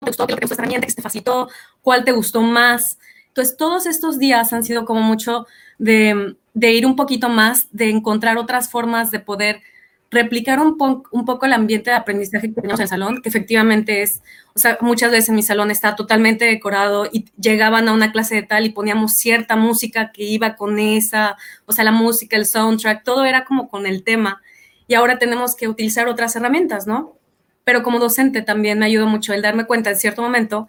te gustó, qué te gustó esta herramienta, que te facilitó, cuál te gustó más. Entonces, todos estos días han sido como mucho de, de ir un poquito más, de encontrar otras formas de poder replicar un, poco el ambiente de aprendizaje que teníamos en el salón, que efectivamente es, o sea, muchas veces mi salón está totalmente decorado y llegaban a una clase de tal y poníamos cierta música que iba con esa, o sea, la música, el soundtrack, todo era como con el tema. Y ahora tenemos que utilizar otras herramientas, ¿no? pero como docente también me ayudó mucho el darme cuenta en cierto momento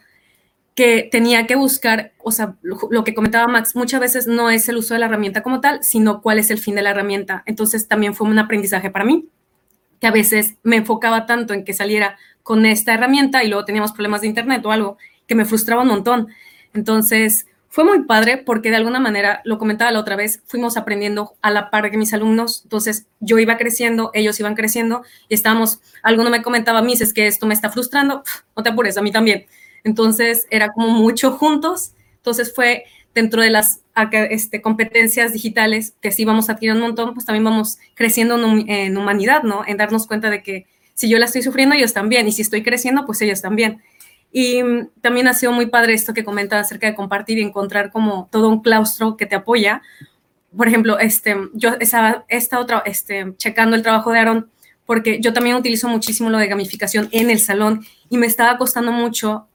que tenía que buscar, o sea, lo que comentaba Max, muchas veces no es el uso de la herramienta como tal, sino cuál es el fin de la herramienta. Entonces también fue un aprendizaje para mí, que a veces me enfocaba tanto en que saliera con esta herramienta y luego teníamos problemas de internet o algo que me frustraba un montón. Entonces, fue muy padre porque de alguna manera, lo comentaba la otra vez, fuimos aprendiendo a la par que mis alumnos, entonces yo iba creciendo, ellos iban creciendo y estábamos, alguno me comentaba, mis, es que esto me está frustrando, no te apures, a mí también. Entonces era como mucho juntos, entonces fue dentro de las este, competencias digitales que sí vamos a tirar un montón, pues también vamos creciendo en, humanidad, ¿no? En darnos cuenta de que si yo la estoy sufriendo, ellos también, y si estoy creciendo, pues ellos también. Y también ha sido muy padre esto que comenta acerca de compartir y encontrar como todo un claustro que te apoya. Por ejemplo, este, yo he estado este, checando el trabajo de Aaron porque yo también utilizo muchísimo lo de gamificación en el salón y me estaba costando mucho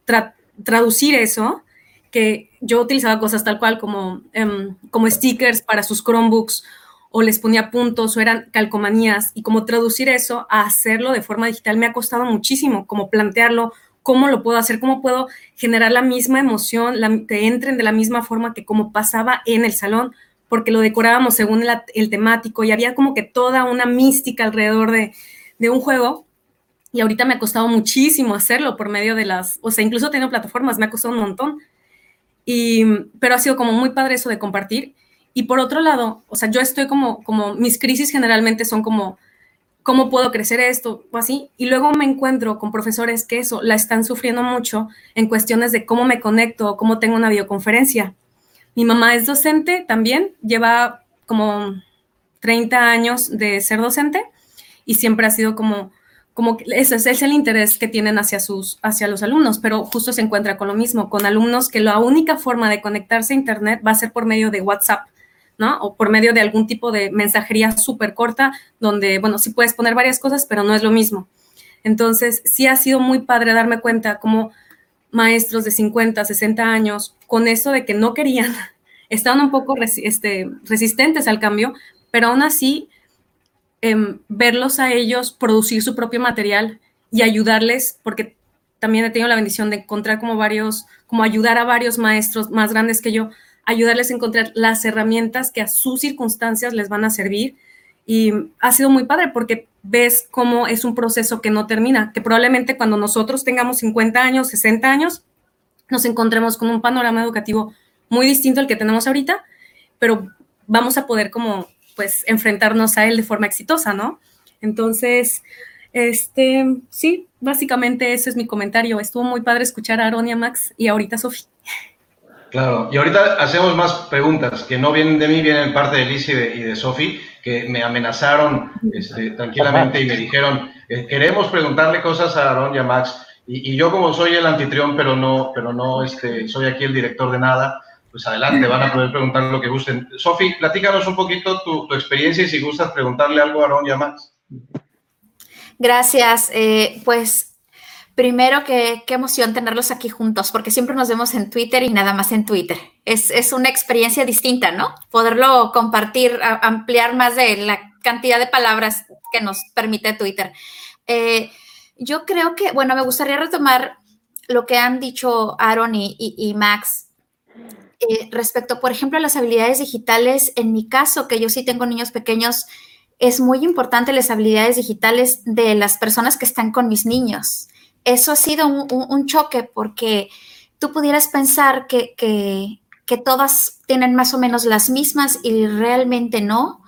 traducir eso, que yo utilizaba cosas tal cual como, em, como stickers para sus Chromebooks o les ponía puntos o eran calcomanías y como traducir eso a hacerlo de forma digital me ha costado muchísimo, como plantearlo, cómo lo puedo hacer, cómo puedo generar la misma emoción, te entren de la misma forma que como pasaba en el salón, porque lo decorábamos según el temático y había como que toda una mística alrededor de, de, un juego. Y ahorita me ha costado muchísimo hacerlo por medio de las, o sea, incluso teniendo plataformas, me ha costado un montón. Y, pero ha sido como muy padre eso de compartir. Y por otro lado, o sea, yo estoy como, como mis crisis generalmente son como ¿cómo puedo crecer esto? O así. Y luego me encuentro con profesores que eso la están sufriendo mucho en cuestiones de cómo me conecto, cómo tengo una videoconferencia. Mi mamá es docente también, lleva como 30 años de ser docente y siempre ha sido como, como ese es el interés que tienen hacia, sus, hacia los alumnos, pero justo se encuentra con lo mismo, con alumnos que la única forma de conectarse a Internet va a ser por medio de WhatsApp ¿no? O por medio de algún tipo de mensajería súper corta, donde, bueno, sí puedes poner varias cosas, pero no es lo mismo. Entonces, sí ha sido muy padre darme cuenta como maestros de 50, 60 años, con eso de que no querían, estaban un poco este, resistentes al cambio, pero aún así, em, verlos a ellos producir su propio material y ayudarles, porque también he tenido la bendición de encontrar como varios, como ayudar a varios maestros más grandes que yo ayudarles a encontrar las herramientas que a sus circunstancias les van a servir. Y ha sido muy padre porque ves cómo es un proceso que no termina, que probablemente cuando nosotros tengamos 50 años, 60 años, nos encontremos con un panorama educativo muy distinto al que tenemos ahorita, pero vamos a poder como pues enfrentarnos a él de forma exitosa, ¿no? Entonces, este, sí, básicamente ese es mi comentario. Estuvo muy padre escuchar a Aaron y a Max y ahorita Sofi. Claro, y ahorita hacemos más preguntas que no vienen de mí, vienen parte de Liz y de, Sofi, que me amenazaron este, tranquilamente y me dijeron, eh, queremos preguntarle cosas a Aaron y a Max. Y, yo como soy el anfitrión, pero no, pero no este, soy aquí el director de nada, pues adelante, van a poder preguntar lo que gusten. Sofi, platícanos un poquito tu, experiencia y si gustas preguntarle algo a Aaron y a Max. Gracias. Eh, pues primero, que, qué emoción tenerlos aquí juntos, porque siempre nos vemos en Twitter y nada más en Twitter. Es, es una experiencia distinta, ¿no? Poderlo compartir, ampliar más de la cantidad de palabras que nos permite Twitter. Eh, yo creo que, bueno, me gustaría retomar lo que han dicho Aaron y, Max eh, respecto, por ejemplo, a las habilidades digitales. En mi caso, que yo sí tengo niños pequeños, es muy importante las habilidades digitales de las personas que están con mis niños. Eso ha sido un, choque porque tú pudieras pensar que, que, todas tienen más o menos las mismas y realmente no.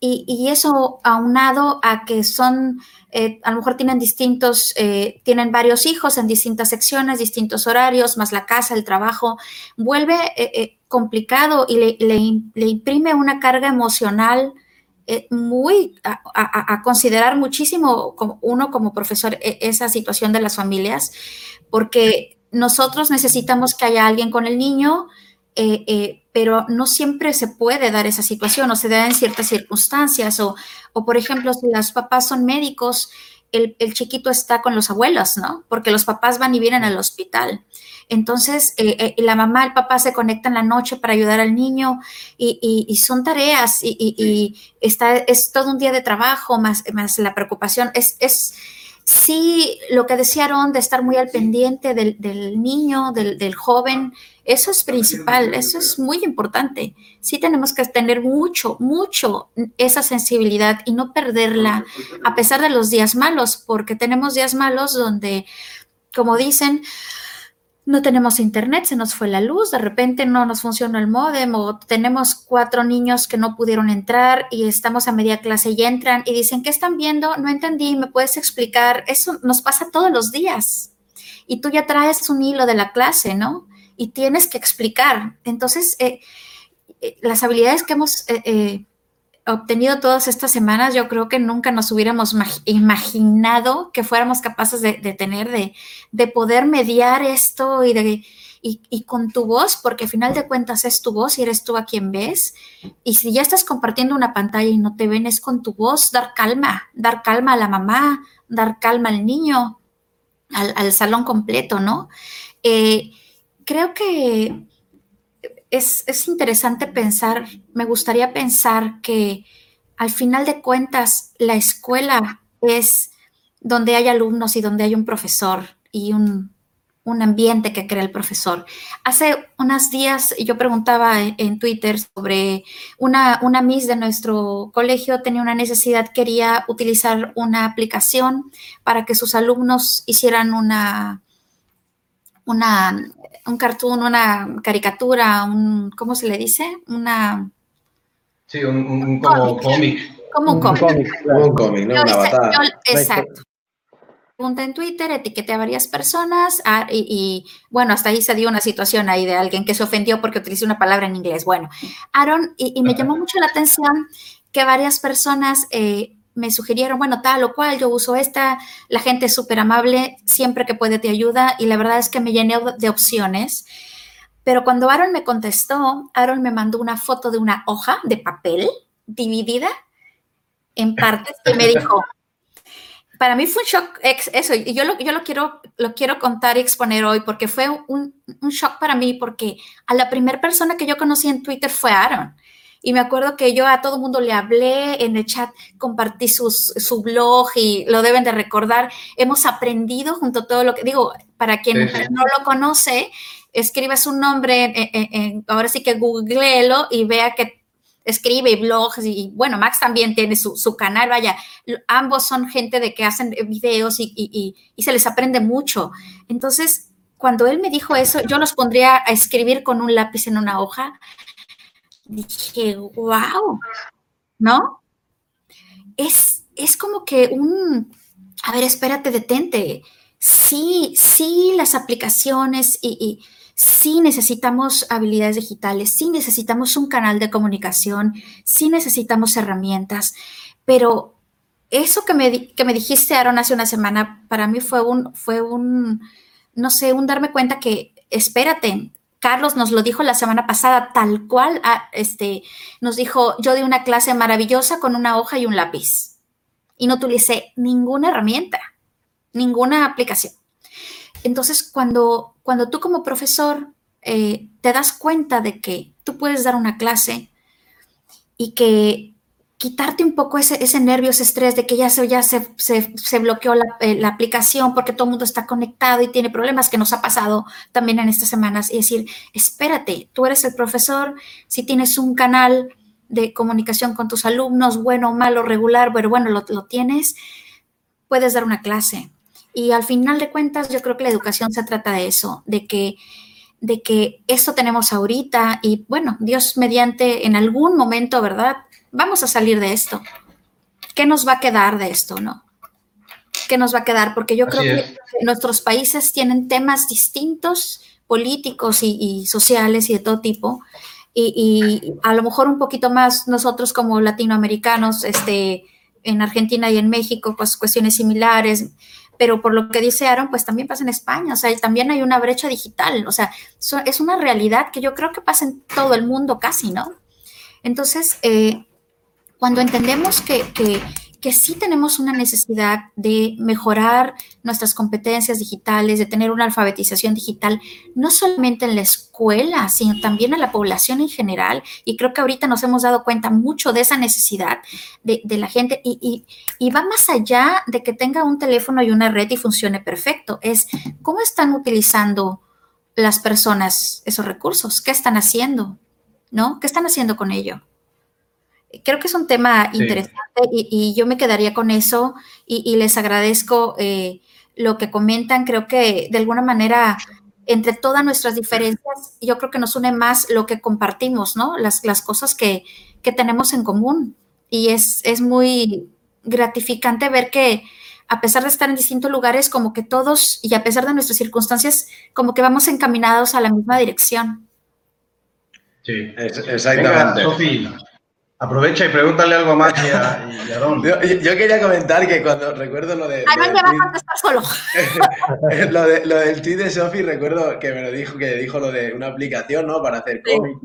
Y, y eso aunado a que son eh, a lo mejor tienen distintos, eh, tienen varios hijos en distintas secciones, distintos horarios, más la casa, el trabajo, vuelve eh, complicado y le, imprime una carga emocional muy a, considerar muchísimo como uno como profesor e, esa situación de las familias, porque nosotros necesitamos que haya alguien con el niño, pero no siempre se puede dar esa situación o se da en ciertas circunstancias o, o por ejemplo, si los papás son médicos, el, chiquito está con los abuelos, ¿no? Porque los papás van y vienen al hospital. Entonces, eh, eh, la mamá, el papá se conectan la noche para ayudar al niño y, son tareas y, está, es todo un día de trabajo más, más la preocupación. Es, es, sí, lo que decía de estar muy al pendiente del, niño, del, joven, eso es principal, eso es muy importante. Sí tenemos que tener mucho, mucho esa sensibilidad y no perderla a pesar de los días malos, porque tenemos días malos donde, como dicen, no tenemos internet, se nos fue la luz, de repente no nos funcionó el modem o tenemos cuatro niños que no pudieron entrar y estamos a media clase y entran y dicen, ¿qué están viendo? No entendí, ¿me puedes explicar? Eso nos pasa todos los días. Y tú ya traes un hilo de la clase, ¿no? Y tienes que explicar. Entonces, eh, eh, las habilidades que hemos eh, obtenido todas estas semanas, yo creo que nunca nos hubiéramos imaginado que fuéramos capaces de, tener, de, poder mediar esto y, de, y, con tu voz, porque al final de cuentas es tu voz y eres tú a quien ves. Y si ya estás compartiendo una pantalla y no te ven, es con tu voz dar calma, dar calma a la mamá, dar calma al niño, al, salón completo, ¿no? Creo que es, interesante pensar, me gustaría pensar que al final de cuentas la escuela es donde hay alumnos y donde hay un profesor y un, ambiente que crea el profesor. Hace unos días yo preguntaba en, Twitter sobre una, una Miss de nuestro colegio tenía una necesidad, quería utilizar una aplicación para que sus alumnos hicieran una, una un cartoon, una caricatura, un, ¿cómo se le dice? Una... Sí, un, como cómic. Como un cómic. Un cómic, ¿no? Una exacto. Pregunta en Twitter, etiquete a varias personas ah, y, bueno, hasta ahí se dio una situación ahí de alguien que se ofendió porque utilicé una palabra en inglés. Bueno, Aaron, y, me llamó mucho la atención que varias personas eh, me sugirieron, bueno, tal o cual, yo uso esta, la gente es súper amable, siempre que puede te ayuda y la verdad es que me llené de opciones. Pero cuando Aaron me contestó, Aaron me mandó una foto de una hoja de papel dividida en partes y me dijo, para mí fue un shock eso, yo lo, yo lo, quiero, lo quiero contar y exponer hoy porque fue un shock para mí porque a la primera persona que yo conocí en Twitter fue Aaron. Y me acuerdo que yo a todo mundo le hablé en el chat, compartí su blog y lo deben de recordar. Hemos aprendido junto a todo lo que digo, para quien no lo conoce, escriba su nombre, ahora sí que googleelo y vea que escribe blogs y bueno, Max también tiene su, canal, vaya, ambos son gente de que hacen videos y, se les aprende mucho. Entonces, cuando él me dijo eso, yo los pondría a escribir con un lápiz en una hoja. Dije, wow, ¿no? Es, es como que un, a ver, espérate, detente. Sí, sí, las aplicaciones y sí necesitamos habilidades digitales, sí necesitamos un canal de comunicación, sí necesitamos herramientas, pero eso que me, que me dijiste, Aaron, hace una semana, para mí fue un, fue un, no sé, un darme cuenta que, espérate, Carlos nos lo dijo la semana pasada, tal cual, ah, este, nos dijo, yo di una clase maravillosa con una hoja y un lápiz y no utilicé ninguna herramienta, ninguna aplicación. Entonces, cuando, cuando tú como profesor eh, te das cuenta de que tú puedes dar una clase y que quitarte un poco ese, ese nervio, ese estrés de que ya, se, ya se, se, bloqueó la, eh, la, aplicación porque todo el mundo está conectado y tiene problemas que nos ha pasado también en estas semanas y decir, espérate, tú eres el profesor, si tienes un canal de comunicación con tus alumnos, bueno, malo, regular, pero bueno, lo, lo tienes, puedes dar una clase. Y al final de cuentas, yo creo que la educación se trata de eso, de que, de que esto tenemos ahorita y bueno, Dios mediante en algún momento, ¿verdad? Vamos a salir de esto. ¿Qué nos va a quedar de esto, no? ¿Qué nos va a quedar? Porque yo creo que nuestros países tienen temas distintos, políticos y, sociales y de todo tipo. Y, y, a lo mejor un poquito más nosotros como latinoamericanos, este, en Argentina y en México, pues cuestiones similares pero por lo que dice Aaron, pues también pasa en España, o sea, también hay una brecha digital, o sea, es una realidad que yo creo que pasa en todo el mundo casi, ¿no? Entonces, eh, cuando entendemos que, sí tenemos una necesidad de mejorar nuestras competencias digitales, de tener una alfabetización digital, no solamente en la escuela, sino también a la población en general. Y creo que ahorita nos hemos dado cuenta mucho de esa necesidad de, la gente y, va más allá de que tenga un teléfono y una red y funcione perfecto. Es cómo están utilizando las personas esos recursos, qué están haciendo, ¿no? ¿Qué están haciendo con ello? Creo que es un tema interesante y, yo me quedaría con eso y, les agradezco eh, lo que comentan. Creo que de alguna manera, entre todas nuestras diferencias, yo creo que nos une más lo que compartimos, ¿no? Las, las cosas que, que, tenemos en común. Y es, es muy gratificante ver que a pesar de estar en distintos lugares, como que todos, y a pesar de nuestras circunstancias, como que vamos encaminados a la misma dirección. Sí, exactamente. Aprovecha y pregúntale algo más a, yo, quería comentar que cuando recuerdo lo de. Aaron va a contestar solo. lo, de, lo del tweet de Sofi, recuerdo que me lo dijo, que dijo lo de una aplicación, ¿no? Para hacer cómic.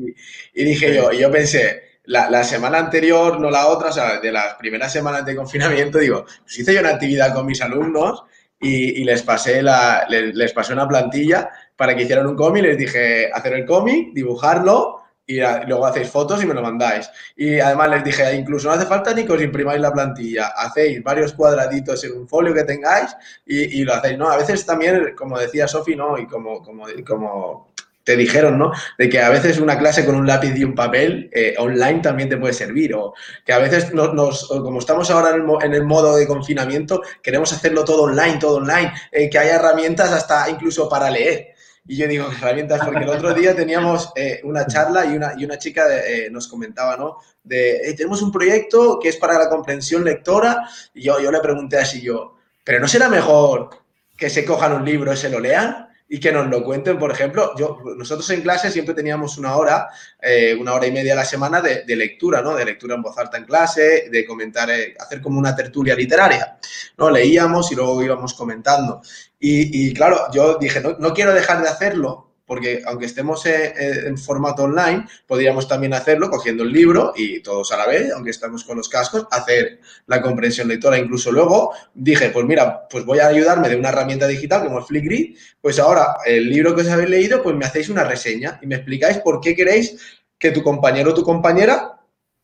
Y, dije yo, y yo pensé, la, la, semana anterior, no la otra, o sea, de las primeras semanas de confinamiento, digo, pues hice yo una actividad con mis alumnos y, y les, pasé la, les, les pasé una plantilla para que hicieran un cómic. Les dije, hacer el cómic, dibujarlo y, luego hacéis fotos y me lo mandáis. Y además les dije, incluso no hace falta ni que os imprimáis la plantilla, hacéis varios cuadraditos en un folio que tengáis y, lo hacéis, ¿no? A veces también, como decía Sofi, ¿no? Y como, como, como te dijeron, ¿no? De que a veces una clase con un lápiz y un papel eh, online también te puede servir, o que a veces nos, como estamos ahora en el, modo de confinamiento, queremos hacerlo todo online, todo online, eh, que haya herramientas hasta incluso para leer. Y yo digo, herramientas, porque el otro día teníamos eh, una charla y una, y una chica eh, nos comentaba, ¿no? De, tenemos un proyecto que es para la comprensión lectora, y yo, yo le pregunté así yo, ¿pero no será mejor que se cojan un libro y se lo lean? y que nos lo cuenten, por ejemplo, yo, nosotros en clase siempre teníamos una hora, eh, una hora y media a la semana de, lectura, ¿no? De lectura en voz alta en clase, de comentar, hacer como una tertulia literaria, ¿no? Leíamos y luego íbamos comentando. Y, claro, yo dije, no, quiero dejar de hacerlo, porque aunque estemos en, formato online, podríamos también hacerlo cogiendo el libro y todos a la vez, aunque estamos con los cascos, hacer la comprensión lectora. Incluso luego dije, pues mira, pues voy a ayudarme de una herramienta digital como el Flickr, pues ahora el libro que os habéis leído, pues me hacéis una reseña y me explicáis por qué queréis que tu compañero o tu compañera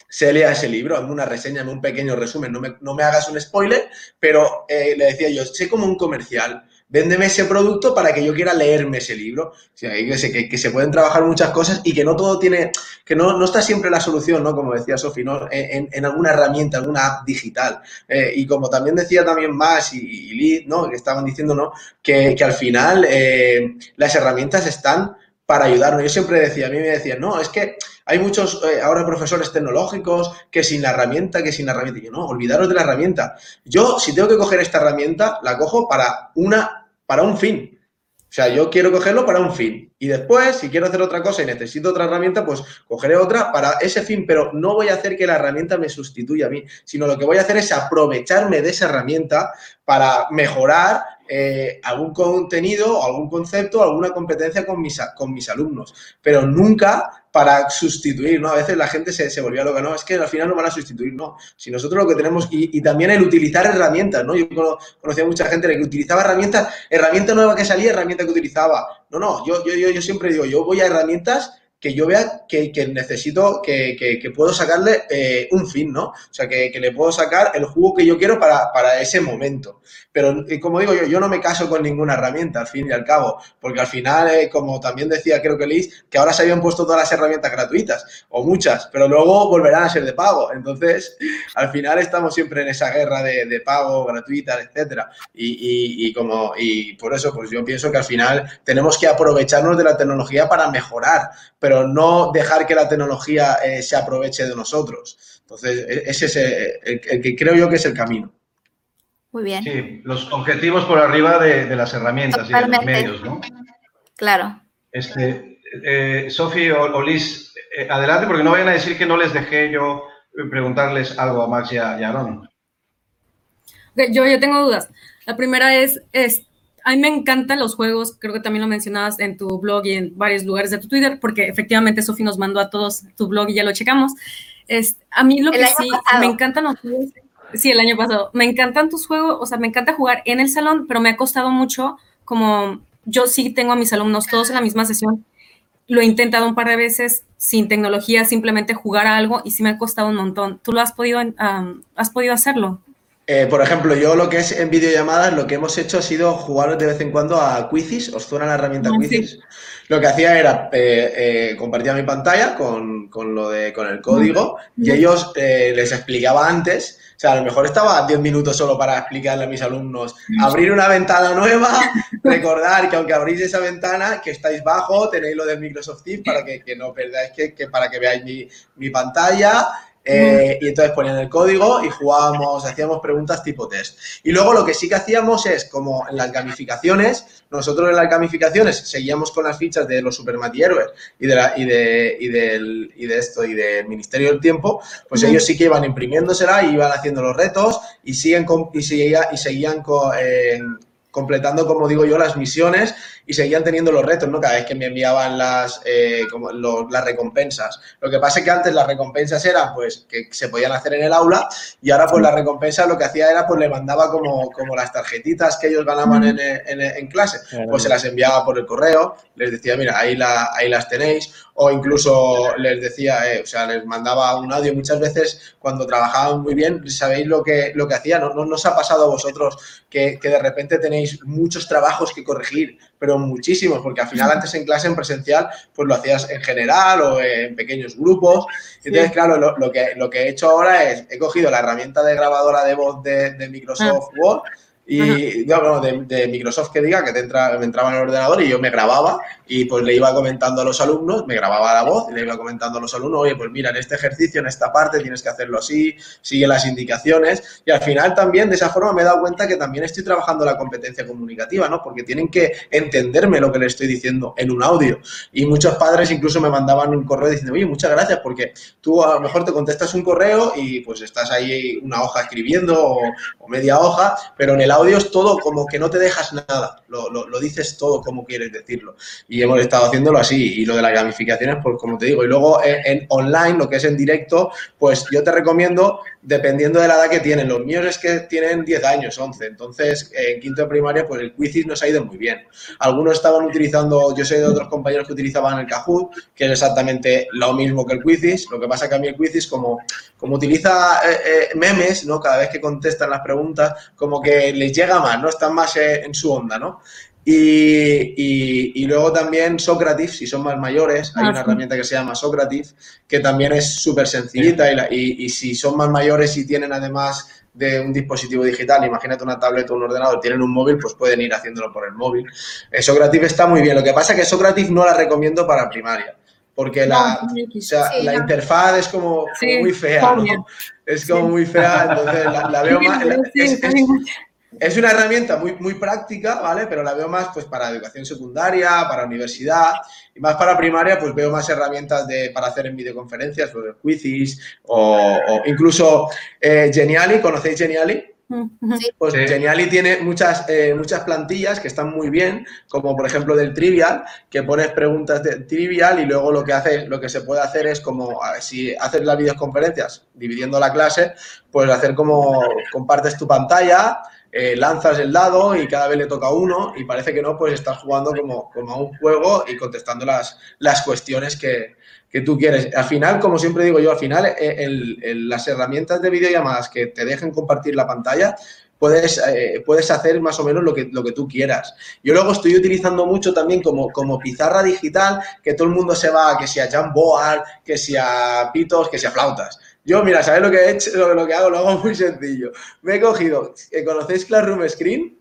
se lea ese libro, hazme una reseña, hazme un pequeño resumen, no me, no me hagas un spoiler, pero eh, le decía yo, sé como un comercial, véndeme ese producto para que yo quiera leerme ese libro. O que, se, que, se pueden trabajar muchas cosas y que no todo tiene, que no, no está siempre la solución, ¿no? Como decía Sofi, ¿no? En, en, alguna herramienta, alguna app digital. Eh, y como también decía también Más y, y Liz, ¿no? Que estaban diciendo, ¿no? Que, que al final eh, las herramientas están para ayudarnos. Yo siempre decía, a mí me decían, no, es que hay muchos eh, ahora profesores tecnológicos que sin la herramienta, que sin la herramienta. Yo, no, olvidaros de la herramienta. Yo, si tengo que coger esta herramienta, la cojo para, una, para un fin. O sea, yo quiero cogerlo para un fin. Y después, si quiero hacer otra cosa y necesito otra herramienta, pues cogeré otra para ese fin, pero no voy a hacer que la herramienta me sustituya a mí, sino lo que voy a hacer es aprovecharme de esa herramienta para mejorar eh, algún contenido, algún concepto, alguna competencia con mis alumnos, pero nunca para sustituir, ¿no? A veces la gente se, se volvía loca, no, es que al final no van a sustituir, no. Si nosotros lo que tenemos, y, y también el utilizar herramientas, ¿no? Yo conocía a mucha gente que utilizaba herramientas, herramienta nueva que salía, herramienta que utilizaba. No, no, yo, yo, yo, yo siempre digo, yo voy a herramientas que yo vea que, que necesito, que, que, puedo sacarle eh, un fin, ¿no? O sea, que, le puedo sacar el jugo que yo quiero para, para ese momento. Pero, como digo yo, yo no me caso con ninguna herramienta, al fin y al cabo, porque al final, como también decía, creo que Liz, que ahora se habían puesto todas las herramientas gratuitas, o muchas, pero luego volverán a ser de pago. Entonces, al final estamos siempre en esa guerra de, de pago, gratuita, etcétera. Y, y, como, y por eso, pues yo pienso que al final tenemos que aprovecharnos de la tecnología para mejorar, pero no dejar que la tecnología eh, se aproveche de nosotros. Entonces, e-, ese es el, el, que creo yo que es el camino. Muy bien. Sí, los objetivos por arriba de, de las herramientas Totalmente. y de los medios, ¿no? Claro. Este, eh, Sofi o, o, Liz, eh, adelante, porque no vayan a decir que no les dejé yo preguntarles algo a Max y a, y a Aaron. Yo, yo tengo dudas. La primera es, es, a mí me encantan los juegos, creo que también lo mencionabas en tu blog y en varios lugares de tu Twitter, porque efectivamente Sofi nos mandó a todos tu blog y ya lo checamos. Es, a mí lo que sí, pasado. me encantan los juegos Sí, el año pasado. Me encantan tus juegos, o sea, me encanta jugar en el salón, pero me ha costado mucho, como yo sí tengo a mis alumnos todos en la misma sesión. Lo he intentado un par de veces sin tecnología, simplemente jugar a algo y sí me ha costado un montón. ¿Tú lo has podido, um, has podido hacerlo? Eh, por ejemplo, yo lo que es en videollamadas, lo que hemos hecho ha sido jugar de vez en cuando a Quizzes. ¿Os suena la herramienta no, Quizzes? Sí. Lo que hacía era eh, eh, compartía mi pantalla con, con, lo de, con el código mm. y ellos eh, les explicaba antes o sea, a lo mejor estaba 10 minutos solo para explicarle a mis alumnos, abrir una ventana nueva, recordar que aunque abrís esa ventana, que estáis bajo, tenéis lo de Microsoft Teams para que, que no perdáis, que, que, para que veáis mi, mi pantalla, eh, y entonces ponían el código y jugábamos, hacíamos preguntas tipo test. Y luego lo que sí que hacíamos es, como en las gamificaciones, nosotros en las gamificaciones seguíamos con las fichas de los supermatierhéroes y de, la, y, de, y, del, y de esto y del Ministerio del Tiempo, pues ellos sí que iban imprimiéndosela y iban haciendo los retos y, siguen y, seguía, y seguían con, eh, completando, como digo yo, las misiones y seguían teniendo los retos, ¿no? Cada vez que me enviaban las, eh, como lo, las recompensas. Lo que pasa es que antes las recompensas eran, pues, que se podían hacer en el aula y ahora, pues, las recompensas lo que hacía era, pues, le mandaba como, como las tarjetitas que ellos ganaban en, en, en clase, pues se las enviaba por el correo, les decía, mira, ahí, la, ahí las tenéis, o incluso les decía, eh, o sea, les mandaba un audio. Muchas veces, cuando trabajaban muy bien, sabéis lo que, lo que hacían. ¿No, no, no os ha pasado a vosotros que, que de repente tenéis muchos trabajos que corregir, pero muchísimos, porque al final antes en clase, en presencial, pues lo hacías en general o en pequeños grupos. Entonces, sí. claro, lo, lo, que, lo que he hecho ahora es, he cogido la herramienta de grabadora de voz de, de Microsoft ah. Word y no, de, de, Microsoft que diga que te entra, me entraba en el ordenador y yo me grababa y pues le iba comentando a los alumnos, me grababa la voz y le iba comentando a los alumnos, oye, pues mira, en este ejercicio, en esta parte tienes que hacerlo así, sigue las indicaciones y al final también de esa forma me he dado cuenta que también estoy trabajando la competencia comunicativa, ¿no? Porque tienen que entenderme lo que les estoy diciendo en un audio. Y muchos padres incluso me mandaban un correo diciendo, oye, muchas gracias porque tú a lo mejor te contestas un correo y pues estás ahí una hoja escribiendo o, o media hoja, pero en el audio es todo como que no te dejas nada, lo, lo, lo, dices todo como quieres decirlo. Y hemos estado haciéndolo así. Y lo de las gamificaciones, pues como te digo. Y luego en, en online, lo que es en directo, pues yo te recomiendo, dependiendo de la edad que tienen. Los míos es que tienen 10 años, 11. Entonces, en quinto de primaria, pues el Quizis nos ha ido muy bien. Algunos estaban utilizando, yo sé de otros compañeros que utilizaban el Kahoot, que es exactamente lo mismo que el Quizis. Lo que pasa que a mí el Quizis, como, como utiliza eh, eh, memes, ¿no? Cada vez que contestan las preguntas, como que le les llega más, ¿no? Están más eh, en su onda, ¿no? Y, y, luego también Socrative, si son más mayores, hay ah, una herramienta que se llama Socrative, que también es súper sencillita y, y, si son más mayores y tienen además de un dispositivo digital, imagínate una tablet o un ordenador, tienen un móvil, pues pueden ir haciéndolo por el móvil. Eh, Socrative está muy bien, lo que pasa es que Socrative no la recomiendo para primaria porque la, la interfaz es como, muy fea, ¿no? Es como muy fea, entonces la, veo más... Es, una herramienta muy, muy práctica, ¿vale? Pero la veo más pues para educación secundaria, para universidad y más para primaria, pues veo más herramientas de, para hacer en videoconferencias, o pues, quizzes o, o incluso eh, Geniali, ¿conocéis Geniali? Pues Geniali tiene muchas, eh, muchas plantillas que están muy bien, como por ejemplo del Trivial, que pones preguntas de Trivial y luego lo que hace, lo que se puede hacer es como, si haces las videoconferencias dividiendo la clase, pues hacer como compartes tu pantalla, eh, lanzas el dado y cada vez le toca uno y parece que no, pues estás jugando como, como a un juego y contestando las, las cuestiones que, que tú quieres. Al final, como siempre digo yo, al final eh, las herramientas de videollamadas que te dejen compartir la pantalla, puedes, eh, puedes hacer más o menos lo que, lo que tú quieras. Yo luego estoy utilizando mucho también como, como pizarra digital, que todo el mundo se va, que sea Jamboard, que sea pitos, que sea flautas. Yo, mira, ¿sabes lo que he hecho? Lo, que hago, lo hago muy sencillo. Me he cogido, eh, ¿conocéis Classroom Screen?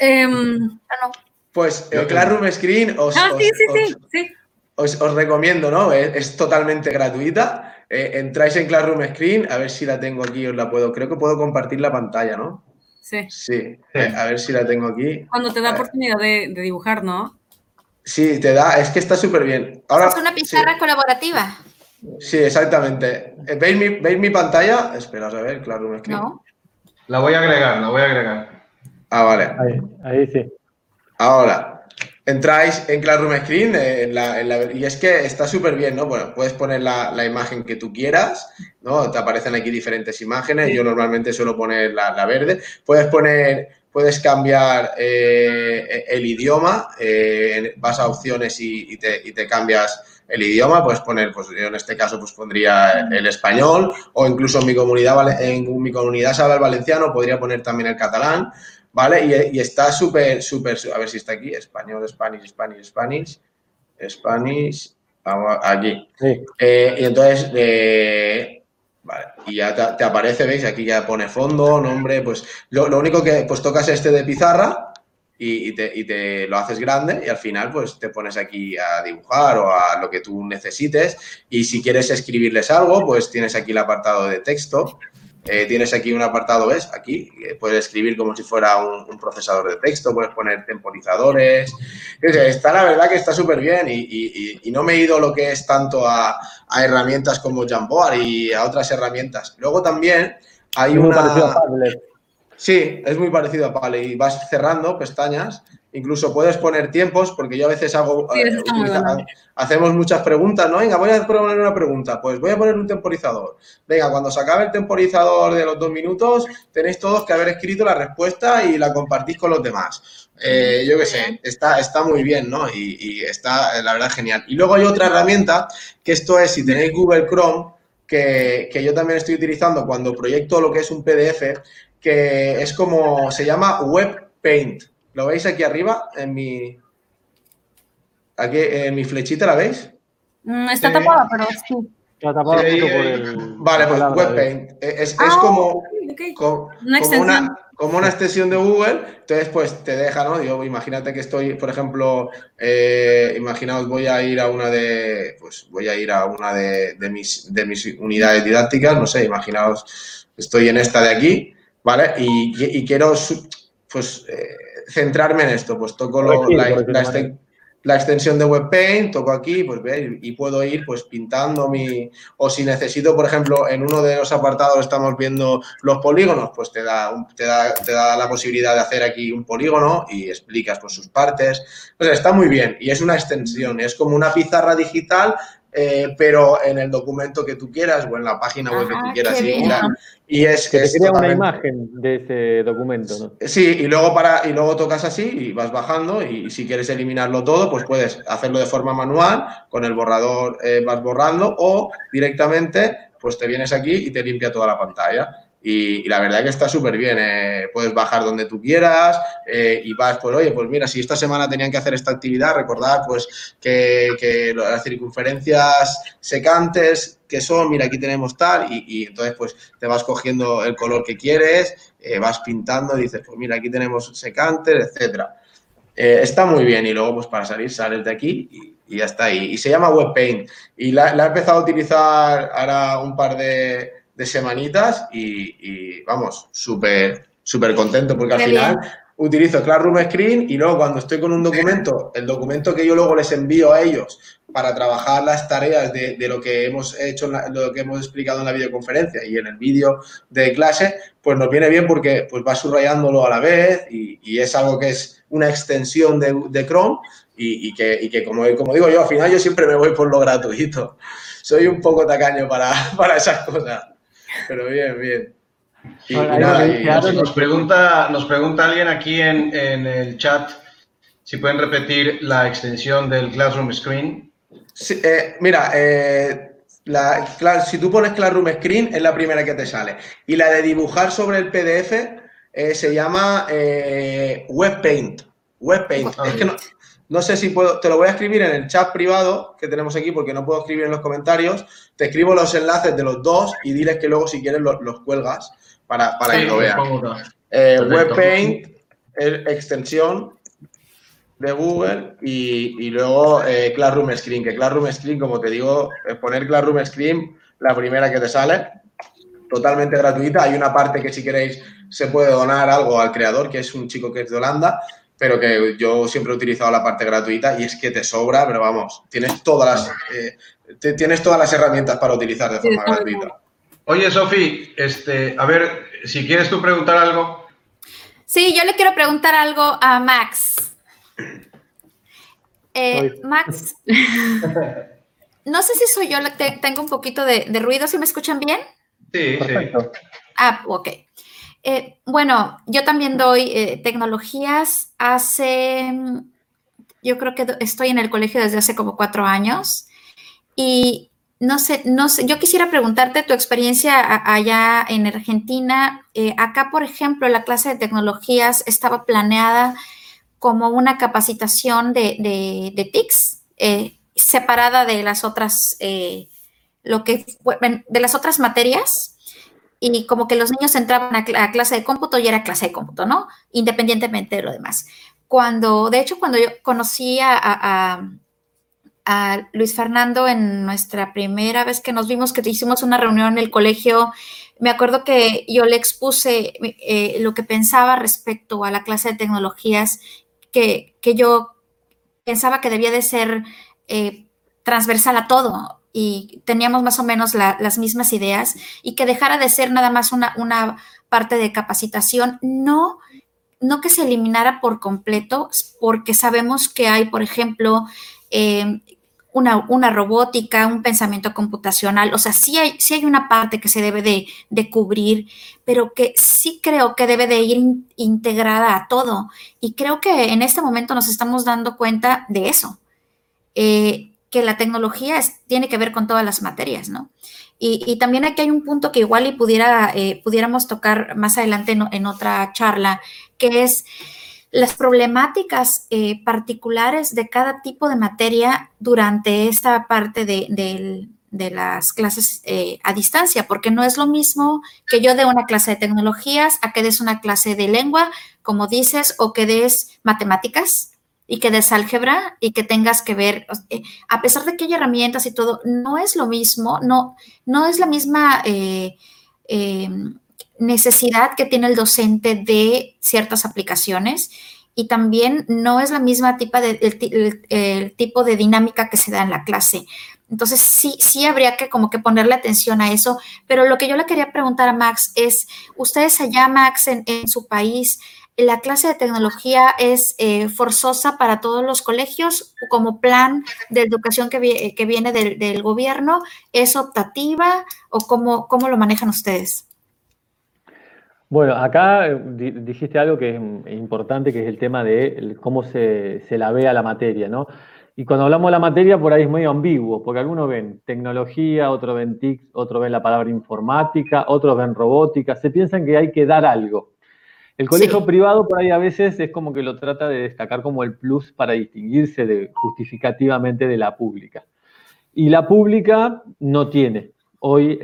Ah, no. Pues el Classroom Screen os, ah, sí, sí, sí, sí os, recomiendo, ¿no? Es, totalmente gratuita. Eh, entráis en Classroom Screen, a ver si la tengo aquí, os la puedo. Creo que puedo compartir la pantalla, ¿no? Sí. Sí, eh, a ver si la tengo aquí. Cuando te da oportunidad de, dibujar, ¿no? Sí, te da, es que está súper bien. Ahora, es una pizarra colaborativa. Sí, exactamente. Eh, ¿Veis mi, ¿Veis mi pantalla? Espera, a ver, Classroom Screen. No. La voy a agregar, la voy a agregar. Ah, vale. Ahí, ahí sí. Ahora, entráis en Classroom Screen eh, y es que está súper bien, ¿no? Bueno, puedes poner la, imagen que tú quieras, ¿no? Te aparecen aquí diferentes imágenes, yo normalmente suelo poner la, verde. Puedes poner, puedes cambiar eh, el idioma, eh, vas a opciones y, te, cambias el idioma, puedes poner, pues yo en este caso pues pondría el español o incluso en mi comunidad, en mi comunidad se habla el valenciano, podría poner también el catalán. ¿vale? Y, está súper, súper, a ver si está aquí, español, Spanish, Spanish, Spanish, Spanish, aquí. Eh, y entonces, eh, vale, y ya te, aparece, ¿veis? Aquí ya pone fondo, nombre, pues lo, único que, pues tocas este de pizarra y, te, y, te, lo haces grande y al final pues te pones aquí a dibujar o a lo que tú necesites y si quieres escribirles algo pues tienes aquí el apartado de texto eh, tienes aquí un apartado, ¿ves? Aquí puedes escribir como si fuera un, procesador de texto, puedes poner temporizadores. Está la verdad que está súper bien y, no me he ido lo que es tanto a, herramientas como Jamboard y a otras herramientas. Luego también hay una... Sí, es muy parecido a Padlet y vas cerrando pestañas Incluso puedes poner tiempos, porque yo a veces hago, eh, hacemos muchas preguntas, ¿no? Venga, voy a poner una pregunta, pues voy a poner un temporizador. Venga, cuando se acabe el temporizador de los dos minutos, tenéis todos que haber escrito la respuesta y la compartís con los demás. Eh, yo qué sé, está, está muy bien, ¿no? Y, está, la verdad, genial. Y luego hay otra herramienta, que esto es, si tenéis Google Chrome, que, que yo también estoy utilizando cuando proyecto lo que es un PDF, que es como, se llama Web Paint. ¿Lo veis aquí arriba? En mi. Aquí, en mi flechita, ¿la veis? Mm, está tapada, pero sí. Está tapada por el. Vale, pues WebPaint. Es, ah, como, como, una, como una extensión de Google, entonces pues te deja, ¿no? Yo imagínate que estoy, por ejemplo, eh, imaginaos voy a ir a una de, pues voy a ir a una de, mis, de mis unidades didácticas, no sé, imaginaos, estoy en esta de aquí, ¿vale? Y, y quiero, pues, eh, centrarme en esto, pues toco la, extensión de WebPaint, toco aquí, pues y puedo ir pues pintando mi, o si necesito, por ejemplo, en uno de los apartados estamos viendo los polígonos, pues te da, te da, te da la posibilidad de hacer aquí un polígono y explicas pues sus partes. Pues está muy bien y es una extensión, es como una pizarra digital eh, pero en el documento que tú quieras o en la página web que tú quieras. Y, es que te una imagen de ese documento, ¿no? Sí, y luego, para, y luego tocas así y vas bajando y si quieres eliminarlo todo, pues puedes hacerlo de forma manual, con el borrador eh, vas borrando o directamente pues te vienes aquí y te limpia toda la pantalla. Y, la verdad que está súper bien. Eh, puedes bajar donde tú quieras eh, y vas, pues oye, pues mira, si esta semana tenían que hacer esta actividad, recordad pues que, las circunferencias secantes que son, mira, aquí tenemos tal, y, entonces pues te vas cogiendo el color que quieres, eh, vas pintando, dices, pues mira, aquí tenemos secantes, etcétera. está muy bien y luego pues para salir sales de aquí y, ya está. Y, y se llama WebPaint y la, la he empezado a utilizar ahora un par de de semanitas y, vamos, súper, súper contento porque al final utilizo Classroom Screen y luego cuando estoy con un documento, el documento que yo luego les envío a ellos para trabajar las tareas de, lo que hemos hecho, lo que hemos explicado en la videoconferencia y en el vídeo de clase, pues nos viene bien porque pues va subrayándolo a la vez y, es algo que es una extensión de, Chrome y, que, que como, como digo yo, al final yo siempre me voy por lo gratuito. Soy un poco tacaño para, para esas cosas. Pero bien, bien. Y, nos, pregunta, nos pregunta alguien aquí en, el chat si pueden repetir la extensión del Classroom Screen. Eh, mira, eh, si tú pones Classroom Screen es la primera que te sale. Y la de dibujar sobre el PDF eh, se llama WebPaint. WebPaint. Es que no, no sé si puedo, te lo voy a escribir en el chat privado que tenemos aquí porque no puedo escribir en los comentarios. Te escribo los enlaces de los dos y diles que luego si quieres los, cuelgas para, para que lo vean. Eh, WebPaint, extensión de Google y, luego eh, Classroom Screen, que Classroom Screen, como te digo, es poner Classroom Screen, la primera que te sale, totalmente gratuita. Hay una parte que si queréis se puede donar algo al creador, que es un chico que es de Holanda, pero que yo siempre he utilizado la parte gratuita y es que te sobra, pero vamos, tienes todas las, eh, tienes todas las herramientas para utilizar de forma gratuita. Oye, Sofi, este, a ver, si quieres tú preguntar algo. Sí, yo le quiero preguntar algo a Max. Eh, Max, no sé si soy yo la que tengo un poquito de, de ruido, ¿si me escuchan bien? Sí, Perfecto. sí. Ah, ok. Eh, bueno, yo también doy eh, tecnologías. Hace, yo creo que estoy en el colegio desde hace como cuatro años y no sé, no sé, yo quisiera preguntarte tu experiencia allá en Argentina. Eh, acá, por ejemplo, la clase de tecnologías estaba planeada como una capacitación de, TICS, separada de las otras, lo que, de las otras materias y como que los niños entraban a, clase de cómputo y era clase de cómputo, ¿no? Independientemente de lo demás. Cuando, de hecho, cuando yo conocí a, Luis Fernando en nuestra primera vez que nos vimos, que hicimos una reunión en el colegio, me acuerdo que yo le expuse eh, lo que pensaba respecto a la clase de tecnologías, que, yo pensaba que debía de ser eh, transversal a todo y teníamos más o menos las mismas ideas y que dejara de ser nada más una, una parte de capacitación, no, no que se eliminara por completo, porque sabemos que hay, por ejemplo, em, una, una, robótica, un pensamiento computacional, o sea, sí hay, sí hay una parte que se debe de, de cubrir, pero que sí creo que debe de ir integrada a todo. Y creo que en este momento nos estamos dando cuenta de eso. Eh, que la tecnología tiene que ver con todas las materias, ¿no? Y, también aquí hay un punto que igual y pudiera, eh, pudiéramos tocar más adelante en, otra charla, que es las problemáticas eh, particulares de cada tipo de materia durante esta parte de, las clases eh, a distancia, porque no es lo mismo que yo dé una clase de tecnologías a que des una clase de lengua, como dices, o que des matemáticas y que des álgebra y que tengas que ver, eh, a pesar de que hay herramientas y todo, no es lo mismo, no, no es la misma eh, eh, necesidad que tiene el docente de ciertas aplicaciones y también no es la misma tipo de, el, tipo de dinámica que se da en la clase. Entonces, sí, sí habría que como que ponerle atención a eso, pero lo que yo le quería preguntar a Max es, ustedes allá, Max, en su país, la clase de tecnología es eh, forzosa para todos los colegios como plan de educación que, viene del, gobierno? ¿Es optativa o cómo, cómo lo manejan ustedes? Bueno, acá eh, dijiste algo que es importante, que es el tema de cómo se, se la ve a la materia, ¿no? Y cuando hablamos de la materia, por ahí es medio ambiguo, porque algunos ven tecnología, otros ven TIC, otros ven la palabra informática, otros ven robótica, se piensan que hay que dar algo. El colegio privado por ahí a veces es como que lo trata de destacar como el plus para distinguirse de, justificativamente de la pública. Y la pública no tiene. Hoy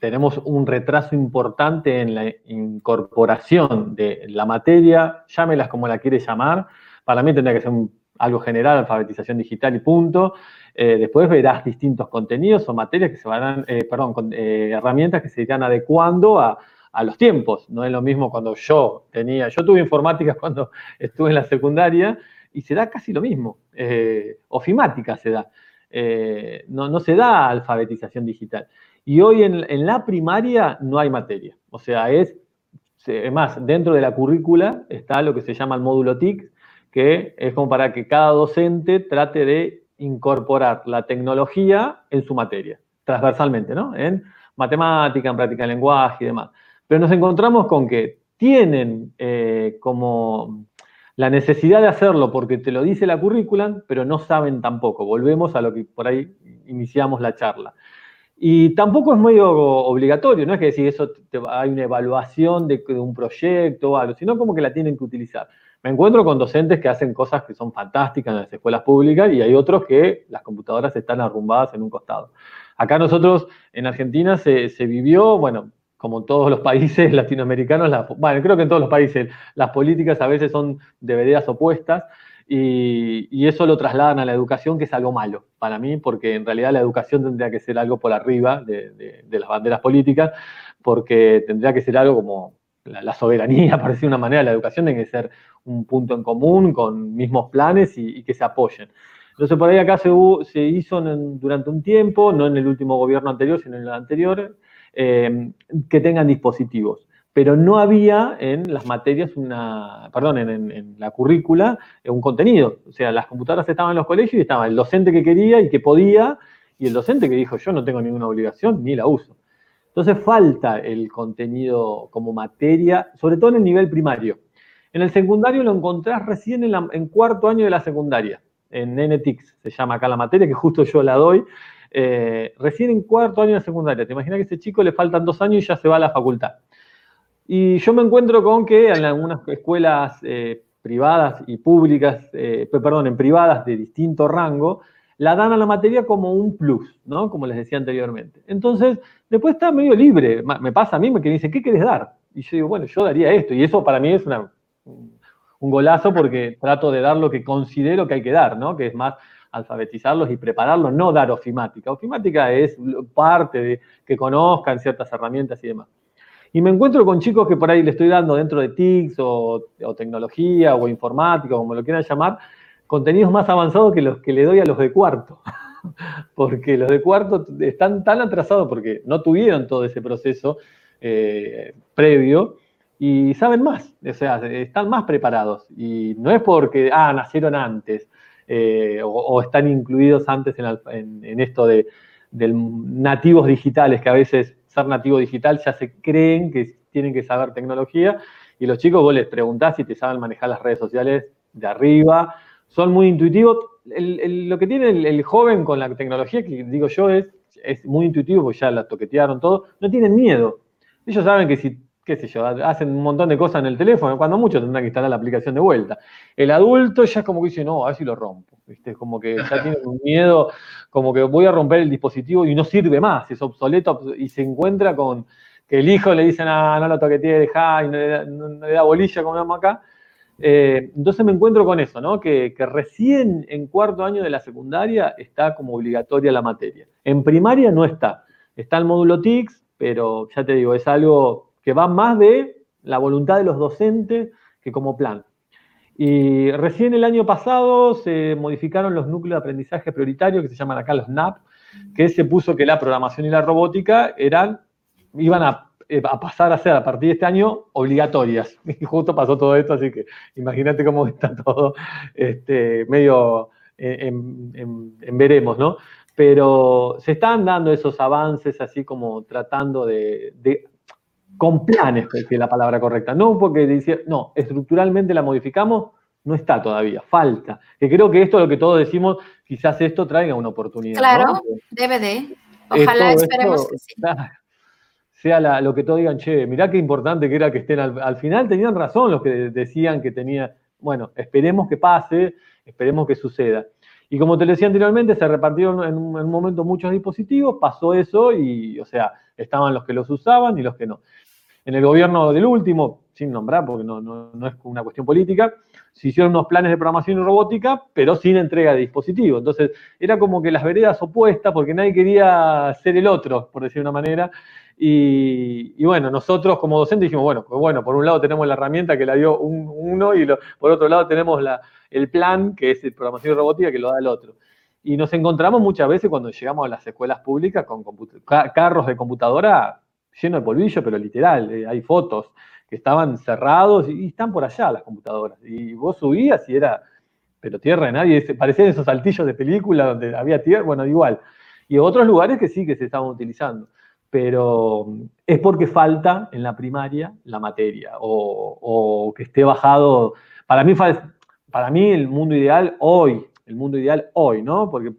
tenemos un retraso importante en la incorporación de la materia, llámelas como la quiere llamar. Para mí tendría que ser algo general, alfabetización digital y punto. Eh, después verás distintos contenidos o materias que se van, eh, perdón, eh, herramientas que se irán adecuando a, a los tiempos. No es lo mismo cuando yo tenía, yo tuve informática cuando estuve en la secundaria y se da casi lo mismo. Eh, ofimática se da. Eh, no, se da alfabetización digital. Y hoy en, la primaria no hay materia. O sea, es, más, dentro de la currícula está lo que se llama el módulo TIC, que es como para que cada docente trate de incorporar la tecnología en su materia, transversalmente, ¿no? En matemática, en práctica de lenguaje y demás. Pero nos encontramos con que tienen eh, como la necesidad de hacerlo porque te lo dice la currícula, pero no saben tampoco. Volvemos a lo que por ahí iniciamos la charla. Y tampoco es medio obligatorio, no es que decir eso hay una evaluación de, un proyecto o algo, sino como que la tienen que utilizar. Me encuentro con docentes que hacen cosas que son fantásticas en las escuelas públicas y hay otros que las computadoras están arrumbadas en un costado. Acá nosotros en Argentina se, se vivió, bueno, como todos los países latinoamericanos, bueno, creo que en todos los países las políticas a veces son de veredas opuestas y, eso lo trasladan a la educación, que es algo malo para mí, porque en realidad la educación tendría que ser algo por arriba de, las banderas políticas, porque tendría que ser algo como la, soberanía, por decir una manera, la educación tiene que ser un punto en común, con mismos planes y, que se apoyen. Entonces, por ahí acá se, se hizo durante un tiempo, no en el último gobierno anterior, sino en el anterior, eh, que tengan dispositivos. Pero no había en las materias una, perdón, en, la currícula eh, un contenido. O sea, las computadoras estaban en los colegios y estaba el docente que quería y que podía, y el docente que dijo, yo no tengo ninguna obligación ni la uso. Entonces falta el contenido como materia, sobre todo en el nivel primario. En el secundario lo encontrás recién en, en cuarto año de la secundaria, en NTICS se llama acá la materia, que justo yo la doy, eh, recién en cuarto año de secundaria. Te imaginas que ese chico le faltan dos años y ya se va a la facultad. Y yo me encuentro con que en algunas escuelas eh, privadas y públicas, eh, perdón, en privadas de distinto rango, la dan a la materia como un plus, ¿no? Como les decía anteriormente. Entonces, después está medio libre. Me pasa a mí me dicen, ¿qué querés dar? Y yo digo, bueno, yo daría esto. Y eso para mí es un golazo porque trato de dar lo que considero que hay que dar, ¿no? Que es más alfabetizarlos y prepararlos, no dar ofimática. Ofimática es parte de que conozcan ciertas herramientas y demás. Y me encuentro con chicos que por ahí le estoy dando dentro de TICS o, tecnología o informática, como lo quieran llamar, contenidos más avanzados que los que le doy a los de cuarto. porque los de cuarto están tan atrasados porque no tuvieron todo ese proceso eh, previo y saben más, o sea, están más preparados. Y no es porque, ah, nacieron antes, eh, o, están incluidos antes en, esto de, nativos digitales, que a veces ser nativo digital ya se creen que tienen que saber tecnología, y los chicos vos les preguntás si te saben manejar las redes sociales de arriba, son muy intuitivos. lo que tiene el, joven con la tecnología, que digo yo, es, es muy intuitivo, porque ya la toquetearon todo, no tienen miedo. Ellos saben que si qué sé yo, hacen un montón de cosas en el teléfono, cuando mucho tendrán que instalar la aplicación de vuelta. El adulto ya es como que dice, no, a ver si lo rompo. ¿viste? Como que ya tiene un miedo, como que voy a romper el dispositivo y no sirve más, es obsoleto y se encuentra con que el hijo le dice, ah, no lo toqueteé, dejá, y no le da, bolilla como llama acá. Eh, entonces me encuentro con eso, ¿no? Que, que, recién en cuarto año de la secundaria está como obligatoria la materia. En primaria no está. Está el módulo TICS, pero ya te digo, es algo que va más de la voluntad de los docentes que como plan. Y recién el año pasado se modificaron los núcleos de aprendizaje prioritario, que se llaman acá los NAP, que se puso que la programación y la robótica eran, iban eh, a, pasar a ser a partir de este año obligatorias. Y justo pasó todo esto, así que imagínate cómo está todo este, medio en, veremos, ¿no? Pero se están dando esos avances así como tratando de con planes, que es la palabra correcta. No porque dice, no, estructuralmente la modificamos, no está todavía, falta. Que creo que esto es lo que todos decimos, quizás esto traiga una oportunidad. Claro, debe de. Ojalá esperemos que sí. sea lo que todos digan, che, mirá qué importante que era que estén al, final, tenían razón los que decían que tenía, bueno, esperemos que pase, esperemos que suceda. Y como te decía anteriormente, se repartieron en un, momento muchos dispositivos, pasó eso y, o sea, estaban los que los usaban y los que no. En el gobierno del último, sin nombrar porque no, es una cuestión política, se hicieron unos planes de programación y robótica, pero sin entrega de dispositivos. Entonces, era como que las veredas opuestas, porque nadie quería ser el otro, por decir de una manera. Y, bueno, nosotros como docentes dijimos, bueno, pues bueno, por un lado tenemos la herramienta que la dio uno y por otro lado tenemos el plan, que es el programación y robótica, que lo da el otro. Y nos encontramos muchas veces cuando llegamos a las escuelas públicas con carros de computadora llenos de polvillo, pero literal, eh, hay fotos que estaban cerrados y, están por allá las computadoras. Y vos subías y era, pero tierra de nadie, parecían esos saltillos de película donde había tierra, bueno, igual. Y otros lugares que sí que se estaban utilizando, pero es porque falta en la primaria la materia o, que esté bajado. Para mí, para mí el mundo ideal hoy, el mundo ideal hoy, ¿no? Porque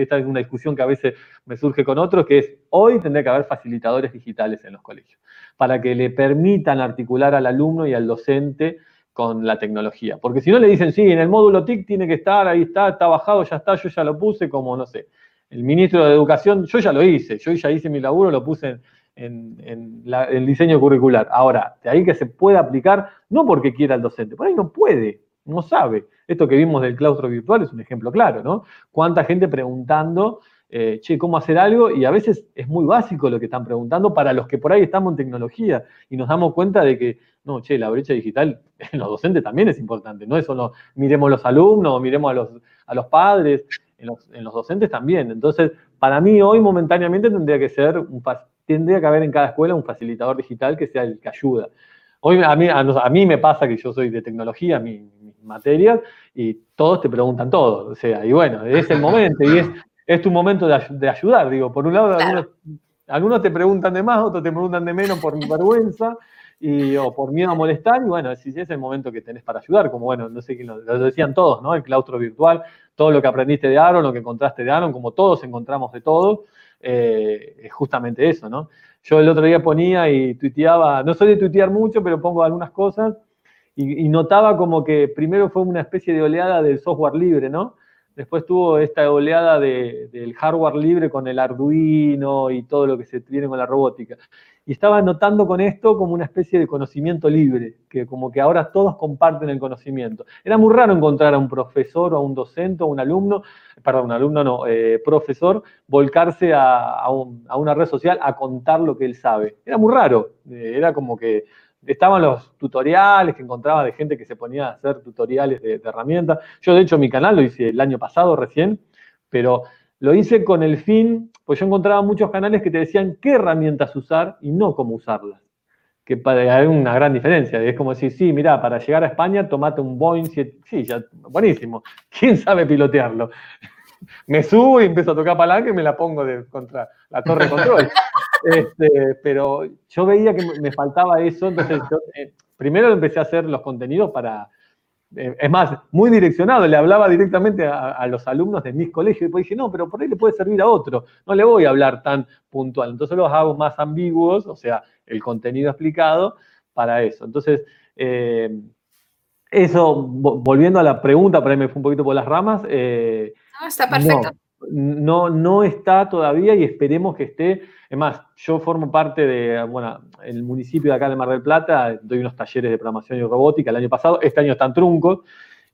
esta es una discusión que a veces me surge con otros, que es hoy tendría que haber facilitadores digitales en los colegios, para que le permitan articular al alumno y al docente con la tecnología. Porque si no le dicen, sí, en el módulo TIC tiene que estar, ahí está, está bajado, ya está, yo ya lo puse, como no sé. El ministro de Educación, yo ya lo hice, yo ya hice mi laburo, lo puse en, el diseño curricular. Ahora, de ahí que se pueda aplicar, no porque quiera el docente, por ahí no puede, no sabe. Esto que vimos del claustro virtual es un ejemplo claro, ¿no? Cuánta gente preguntando, eh, che, ¿cómo hacer algo? Y a veces es muy básico lo que están preguntando para los que por ahí estamos en tecnología y nos damos cuenta de que, no, che, la brecha digital en los docentes también es importante, no es solo miremos los alumnos, miremos a los, a los padres, en los, docentes también. Entonces, para mí hoy momentáneamente tendría que ser, un, tendría que haber en cada escuela un facilitador digital que sea el que ayuda. Hoy a mí, a, mí me pasa que yo soy de tecnología, mis materias, y todos te preguntan todo. O sea, y bueno, es el momento, y es, es tu momento de, ayudar. Digo, por un lado, algunos, te preguntan de más, otros te preguntan de menos por vergüenza. Y, o por miedo a molestar, y bueno, si es el momento que tenés para ayudar, como bueno, no sé quién lo, decían todos, ¿no? El claustro virtual, todo lo que aprendiste de Aaron, lo que encontraste de Aaron, como todos encontramos de todo, eh, es justamente eso, ¿no? Yo el otro día ponía y tuiteaba, no soy de tuitear mucho, pero pongo algunas cosas y, notaba como que primero fue una especie de oleada del software libre, ¿no? Después tuvo esta oleada del hardware libre con el Arduino y todo lo que se tiene con la robótica. Y estaba notando con esto como una especie de conocimiento libre, que como que ahora todos comparten el conocimiento. Era muy raro encontrar a un profesor o a un docente o un alumno, perdón, un alumno no, eh, profesor, volcarse a, una red social a contar lo que él sabe. Era muy raro, eh, era como que estaban los tutoriales que encontraba de gente que se ponía a hacer tutoriales de, herramientas. Yo, de hecho, mi canal lo hice el año pasado recién, pero lo hice con el fin, pues yo encontraba muchos canales que te decían qué herramientas usar y no cómo usarlas. Que hay una gran diferencia. Es como decir, sí, mira, para llegar a España tomate un Boeing 7. Sí, ya, buenísimo. ¿Quién sabe pilotearlo? me subo y empiezo a tocar palanca y me la pongo de, contra la torre control. Este, pero yo veía que me faltaba eso, entonces eh, primero empecé a hacer los contenidos para, eh, es más, muy direccionado, le hablaba directamente a, los alumnos de mis colegios y después dije, no, pero por ahí le puede servir a otro, no le voy a hablar tan puntual. Entonces los hago más ambiguos, o sea, el contenido explicado para eso. Entonces, eh, eso, volviendo a la pregunta, por ahí me fue un poquito por las ramas. No, está perfecto. No, no está todavía y esperemos que esté. Es más, yo formo parte de, bueno, el municipio de acá de Mar del Plata, doy unos talleres de programación y robótica el año pasado, este año están truncos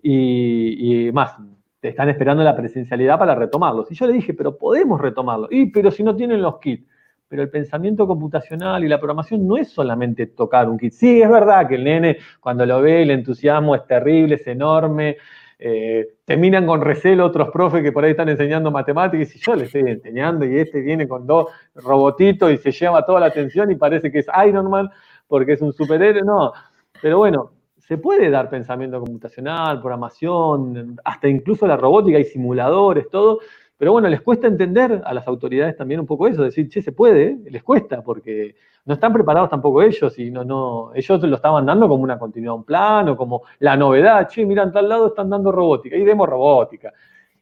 y, más, te están esperando la presencialidad para retomarlos. Y yo le dije, pero podemos retomarlo. Y, pero si no tienen los kits. Pero el pensamiento computacional y la programación no es solamente tocar un kit. Sí, es verdad que el nene, cuando lo ve, el entusiasmo es terrible, es enorme, eh, terminan con recelo otros profes que por ahí están enseñando matemáticas y yo les estoy enseñando y este viene con dos robotitos y se lleva toda la atención y parece que es Iron Man porque es un superhéroe, no. Pero bueno, se puede dar pensamiento computacional, programación, hasta incluso la robótica y simuladores, todo, Pero bueno, les cuesta entender a las autoridades también un poco eso, decir, che, se puede, les cuesta, porque no están preparados tampoco ellos, y no, no, ellos lo estaban dando como una continuidad, un plan, o como la novedad, che, mira, en tal lado están dando robótica, y demos robótica.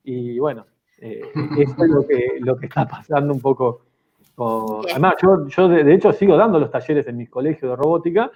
Y bueno, eh, eso es lo que, lo que está pasando un poco. además, yo, yo de, hecho sigo dando los talleres en mis colegios de robótica,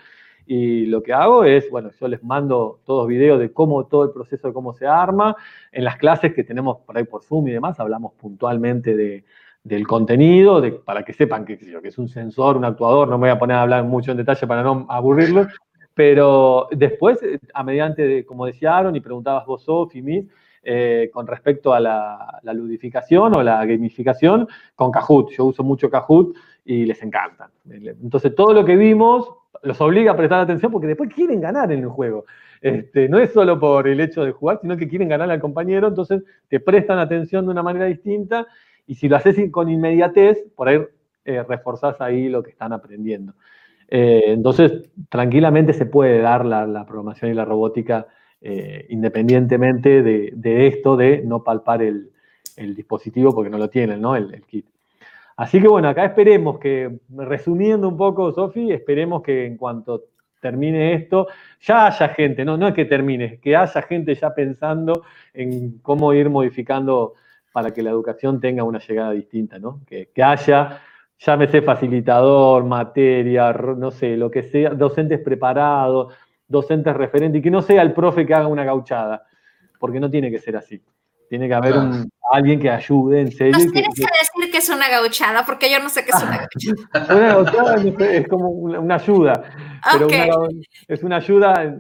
y lo que hago es, bueno, yo les mando todos videos de cómo todo el proceso de cómo se arma. En las clases que tenemos por ahí por Zoom y demás, hablamos puntualmente de, del contenido, para que sepan que, que es un sensor, un actuador, no me voy a poner a hablar mucho en detalle para no aburrirlos, pero después, a mediante, de, como decía Aaron y preguntabas vos, Sofi, Miss, eh, con respecto a la, la, ludificación o la gamificación, con Kahoot. Yo uso mucho Kahoot y les encanta. Entonces, todo lo que vimos los obliga a prestar atención porque después quieren ganar en el juego. Este, no es solo por el hecho de jugar, sino que quieren ganar al compañero, entonces te prestan atención de una manera distinta y si lo haces con inmediatez, por ahí eh, reforzás ahí lo que están aprendiendo. Eh, entonces, tranquilamente se puede dar la, programación y la robótica eh, independientemente de, esto de no palpar el, dispositivo porque no lo tienen, ¿no? el kit. Así que bueno, acá esperemos que, resumiendo un poco, Sofi, esperemos que en cuanto termine esto, ya haya gente, no, no es que termine, que haya gente ya pensando en cómo ir modificando para que la educación tenga una llegada distinta, ¿no? Que, que haya, llámese facilitador, materia, no sé, lo que sea, docentes preparados, docentes referentes, y que no sea el profe que haga una gauchada, porque no tiene que ser así. Tiene que haber un, alguien que ayude, en serio. Nos tienes que, decir que es una gauchada, porque yo no sé qué es una gauchada. una gauchada es como una, ayuda. Pero es una ayuda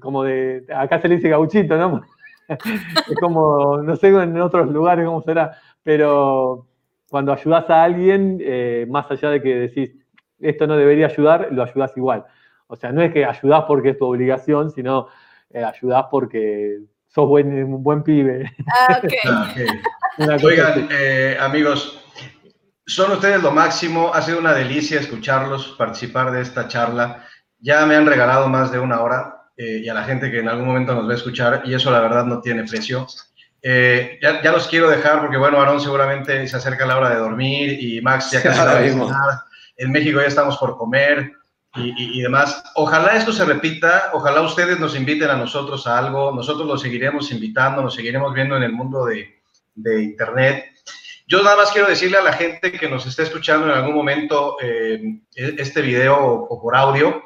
como de. Acá se le dice gauchito, ¿no? es como, no sé en otros lugares cómo será, pero cuando ayudas a alguien, eh, más allá de que decís, esto no debería ayudar, lo ayudas igual. O sea, no es que ayudas porque es tu obligación, sino eh, ayudas porque sos buen, un buen pibe. Ah, okay. Ah, Oigan, eh, amigos, son ustedes lo máximo. Ha sido una delicia escucharlos, participar de esta charla. Ya me han regalado más de una hora eh, y a la gente que en algún momento nos va a escuchar, y eso la verdad no tiene precio. Eh, ya, ya, los quiero dejar porque, bueno, Aarón seguramente se acerca la hora de dormir y Max ya casi va a En México ya estamos por comer y, demás. Ojalá esto se repita, ojalá ustedes nos inviten a nosotros a algo, nosotros los seguiremos invitando, nos seguiremos viendo en el mundo de, de Internet. Yo nada más quiero decirle a la gente que nos está escuchando en algún momento eh, este video o, por audio,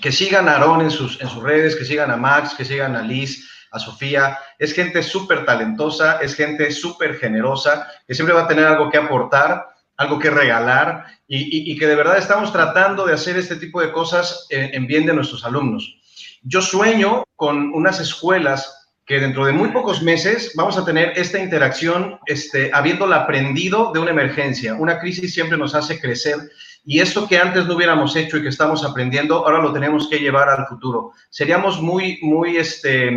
que sigan a Aarón en sus, en sus redes, que sigan a Max, que sigan a Liz, a Sofía. Es gente súper talentosa, es gente súper generosa, que siempre va a tener algo que aportar algo que regalar y, que de verdad estamos tratando de hacer este tipo de cosas en, bien de nuestros alumnos. Yo sueño con unas escuelas que dentro de muy pocos meses vamos a tener esta interacción, este, habiéndola aprendido de una emergencia. Una crisis siempre nos hace crecer y esto que antes no hubiéramos hecho y que estamos aprendiendo, ahora lo tenemos que llevar al futuro. Seríamos muy, muy, este,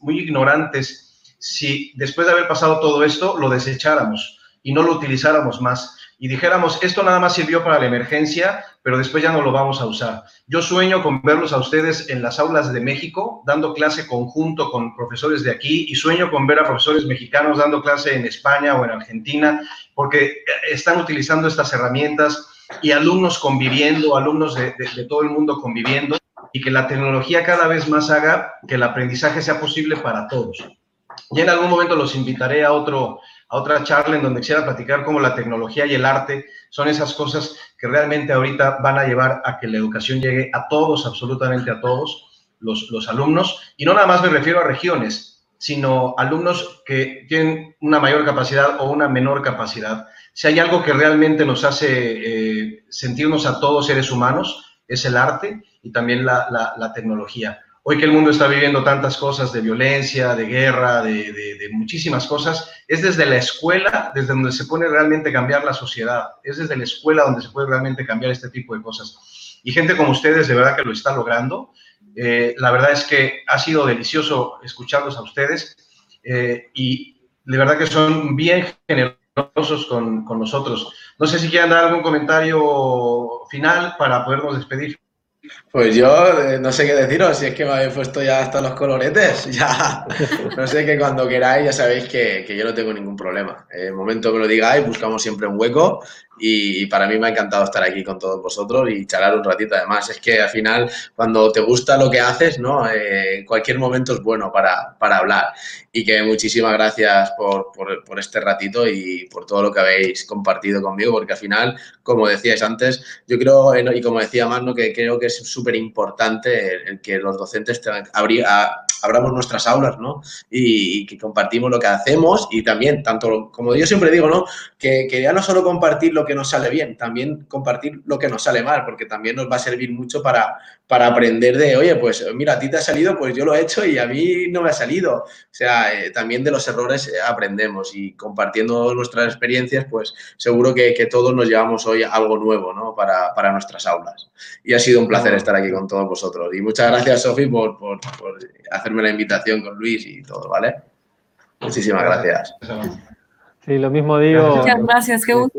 muy ignorantes si después de haber pasado todo esto lo desecháramos y no lo utilizáramos más y dijéramos, esto nada más sirvió para la emergencia, pero después ya no lo vamos a usar. Yo sueño con verlos a ustedes en las aulas de México, dando clase conjunto con profesores de aquí, y sueño con ver a profesores mexicanos dando clase en España o en Argentina, porque están utilizando estas herramientas y alumnos conviviendo, alumnos de, de todo el mundo conviviendo, y que la tecnología cada vez más haga que el aprendizaje sea posible para todos. Y en algún momento los invitaré a otro a otra charla en donde quisiera platicar cómo la tecnología y el arte son esas cosas que realmente ahorita van a llevar a que la educación llegue a todos, absolutamente a todos los, los alumnos. Y no nada más me refiero a regiones, sino alumnos que tienen una mayor capacidad o una menor capacidad. Si hay algo que realmente nos hace eh, sentirnos a todos seres humanos, es el arte y también la, la, la tecnología hoy que el mundo está viviendo tantas cosas de violencia, de guerra, de, muchísimas cosas, es desde la escuela, desde donde se puede realmente cambiar la sociedad, es desde la escuela donde se puede realmente cambiar este tipo de cosas. Y gente como ustedes, de verdad que lo está logrando. Eh, la verdad es que ha sido delicioso escucharlos a ustedes eh, y de verdad que son bien generosos con nosotros. No sé si quieren dar algún comentario final para podernos despedir. Pues yo eh, no sé qué deciros, si es que me habéis puesto ya hasta los coloretes, ya no sé que cuando queráis ya sabéis que, yo no tengo ningún problema. En el momento que lo digáis, buscamos siempre un hueco y, para mí me ha encantado estar aquí con todos vosotros y charlar un ratito. Además, es que al final, cuando te gusta lo que haces, ¿no? Eh, cualquier momento es bueno para, para hablar. Y que muchísimas gracias por, por, por, este ratito y por todo lo que habéis compartido conmigo, porque al final, como decíais antes, yo creo, eh, y como decía Magno, que creo que es súper importante que los docentes abramos nuestras aulas, ¿no? Y, que compartimos lo que hacemos y también, tanto como yo siempre digo, ¿no? Que, que ya no solo compartir lo que nos sale bien, también compartir lo que nos sale mal, porque también nos va a servir mucho para, para aprender de, oye, pues mira, a ti te ha salido, pues yo lo he hecho y a mí no me ha salido. O sea, eh, también de los errores eh, aprendemos y compartiendo nuestras experiencias, pues seguro que, que todos nos llevamos hoy algo nuevo, ¿no? Para, para, nuestras aulas. Y ha sido un placer estar aquí con todos vosotros. Y muchas gracias, Sofi, por, por, por hacerme la invitación con Luis y todo, ¿vale? Muchísimas gracias. Sí, lo mismo digo. Muchas gracias, qué gusto.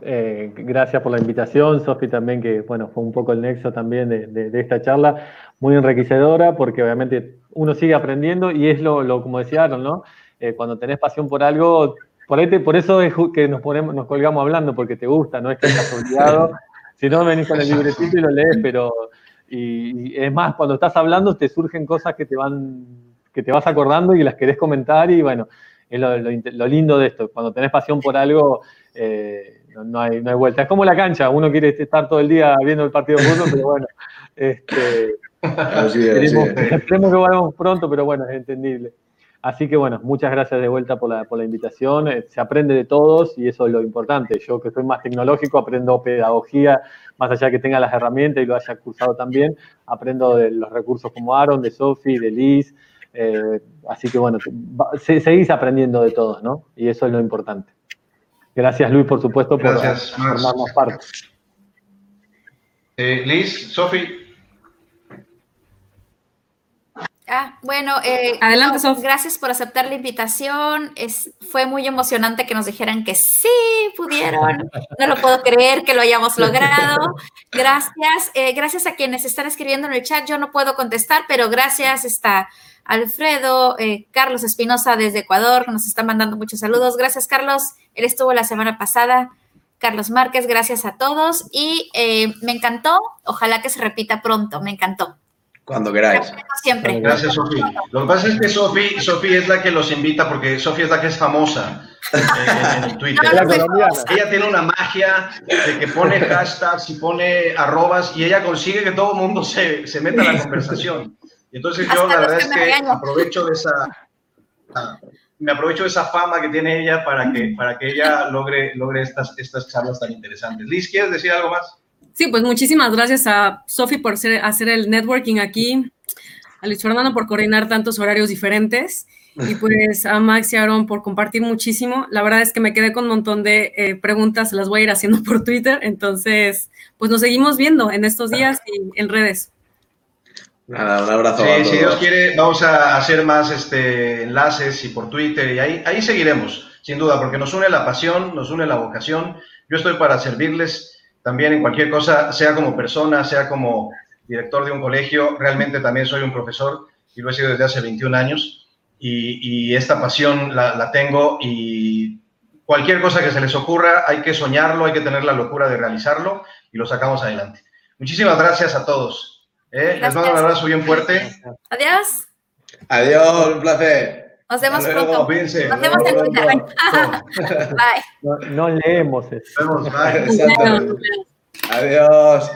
Eh, gracias por la invitación, Sofi también, que bueno, fue un poco el nexo también de, esta charla, muy enriquecedora, porque obviamente uno sigue aprendiendo y es lo, lo como decía Aaron, ¿no? Eh, cuando tenés pasión por algo, por, ahí por eso es que nos, ponemos, nos colgamos hablando, porque te gusta, no es que estás obligado, si no venís con el libretito y lo lees, pero y, es más, cuando estás hablando te surgen cosas que te van, que te vas acordando y las querés comentar y bueno, es lo, lindo de esto. Cuando tenés pasión por algo, eh, no, hay, no, hay, vuelta. Es como la cancha, uno quiere estar todo el día viendo el partido de fútbol, pero bueno, este, esperemos, que vayamos pronto, pero bueno, es entendible. Así que bueno, muchas gracias de vuelta por la, por la invitación. Eh, se aprende de todos y eso es lo importante. Yo que soy más tecnológico, aprendo pedagogía, más allá que tenga las herramientas y lo haya cursado también, aprendo de los recursos como Aaron, de Sophie, de Liz, eh, así que bueno, seguís aprendiendo de todos, ¿no? Y eso es lo importante. Gracias Luis, por supuesto, por formarnos parte. Eh, Liz, Sofi. Ah, bueno, eh, adelante, Gracias por aceptar la invitación. Es, fue muy emocionante que nos dijeran que sí pudieron. No lo puedo creer que lo hayamos logrado. Gracias. Eh, gracias a quienes están escribiendo en el chat. Yo no puedo contestar, pero gracias está Alfredo, eh, Carlos Espinosa desde Ecuador, nos está mandando muchos saludos. Gracias, Carlos. Él estuvo la semana pasada. Carlos Márquez, gracias a todos. Y me encantó. Ojalá que se repita pronto. Me encantó. Cuando queráis. Siempre. Gracias, Sofi. Lo que pasa es que Sofi es la que los invita porque Sofi es la que es famosa en, Twitter. ella tiene una magia de que pone hashtags y pone arrobas y ella consigue que todo el mundo se, se meta en la conversación. Y entonces yo la verdad es que aprovecho de esa me aprovecho de esa fama que tiene ella para que, para que ella logre, logre estas, estas charlas tan interesantes. Liz, ¿quieres decir algo más? Sí, pues muchísimas gracias a Sofi por hacer el networking aquí, a Luis Fernando por coordinar tantos horarios diferentes y pues a Max y Aaron por compartir muchísimo. La verdad es que me quedé con un montón de eh, preguntas, las voy a ir haciendo por Twitter, entonces pues nos seguimos viendo en estos días y en redes. Nada, un abrazo. Sí, si Dios quiere, vamos a hacer más este, enlaces y por Twitter y ahí, ahí seguiremos, sin duda, porque nos une la pasión, nos une la vocación. Yo estoy para servirles también en cualquier cosa, sea como persona, sea como director de un colegio, realmente también soy un profesor y lo he sido desde hace 21 años y, esta pasión la, tengo y cualquier cosa que se les ocurra hay que soñarlo, hay que tener la locura de realizarlo y lo sacamos adelante. Muchísimas gracias a todos. ¿eh? Les mando un abrazo bien fuerte. Adiós. Adiós, un placer. Nos vemos pronto. Nos vemos en Twitter. bye. No, no, leemos eso. Nos vemos. Bye. Adiós.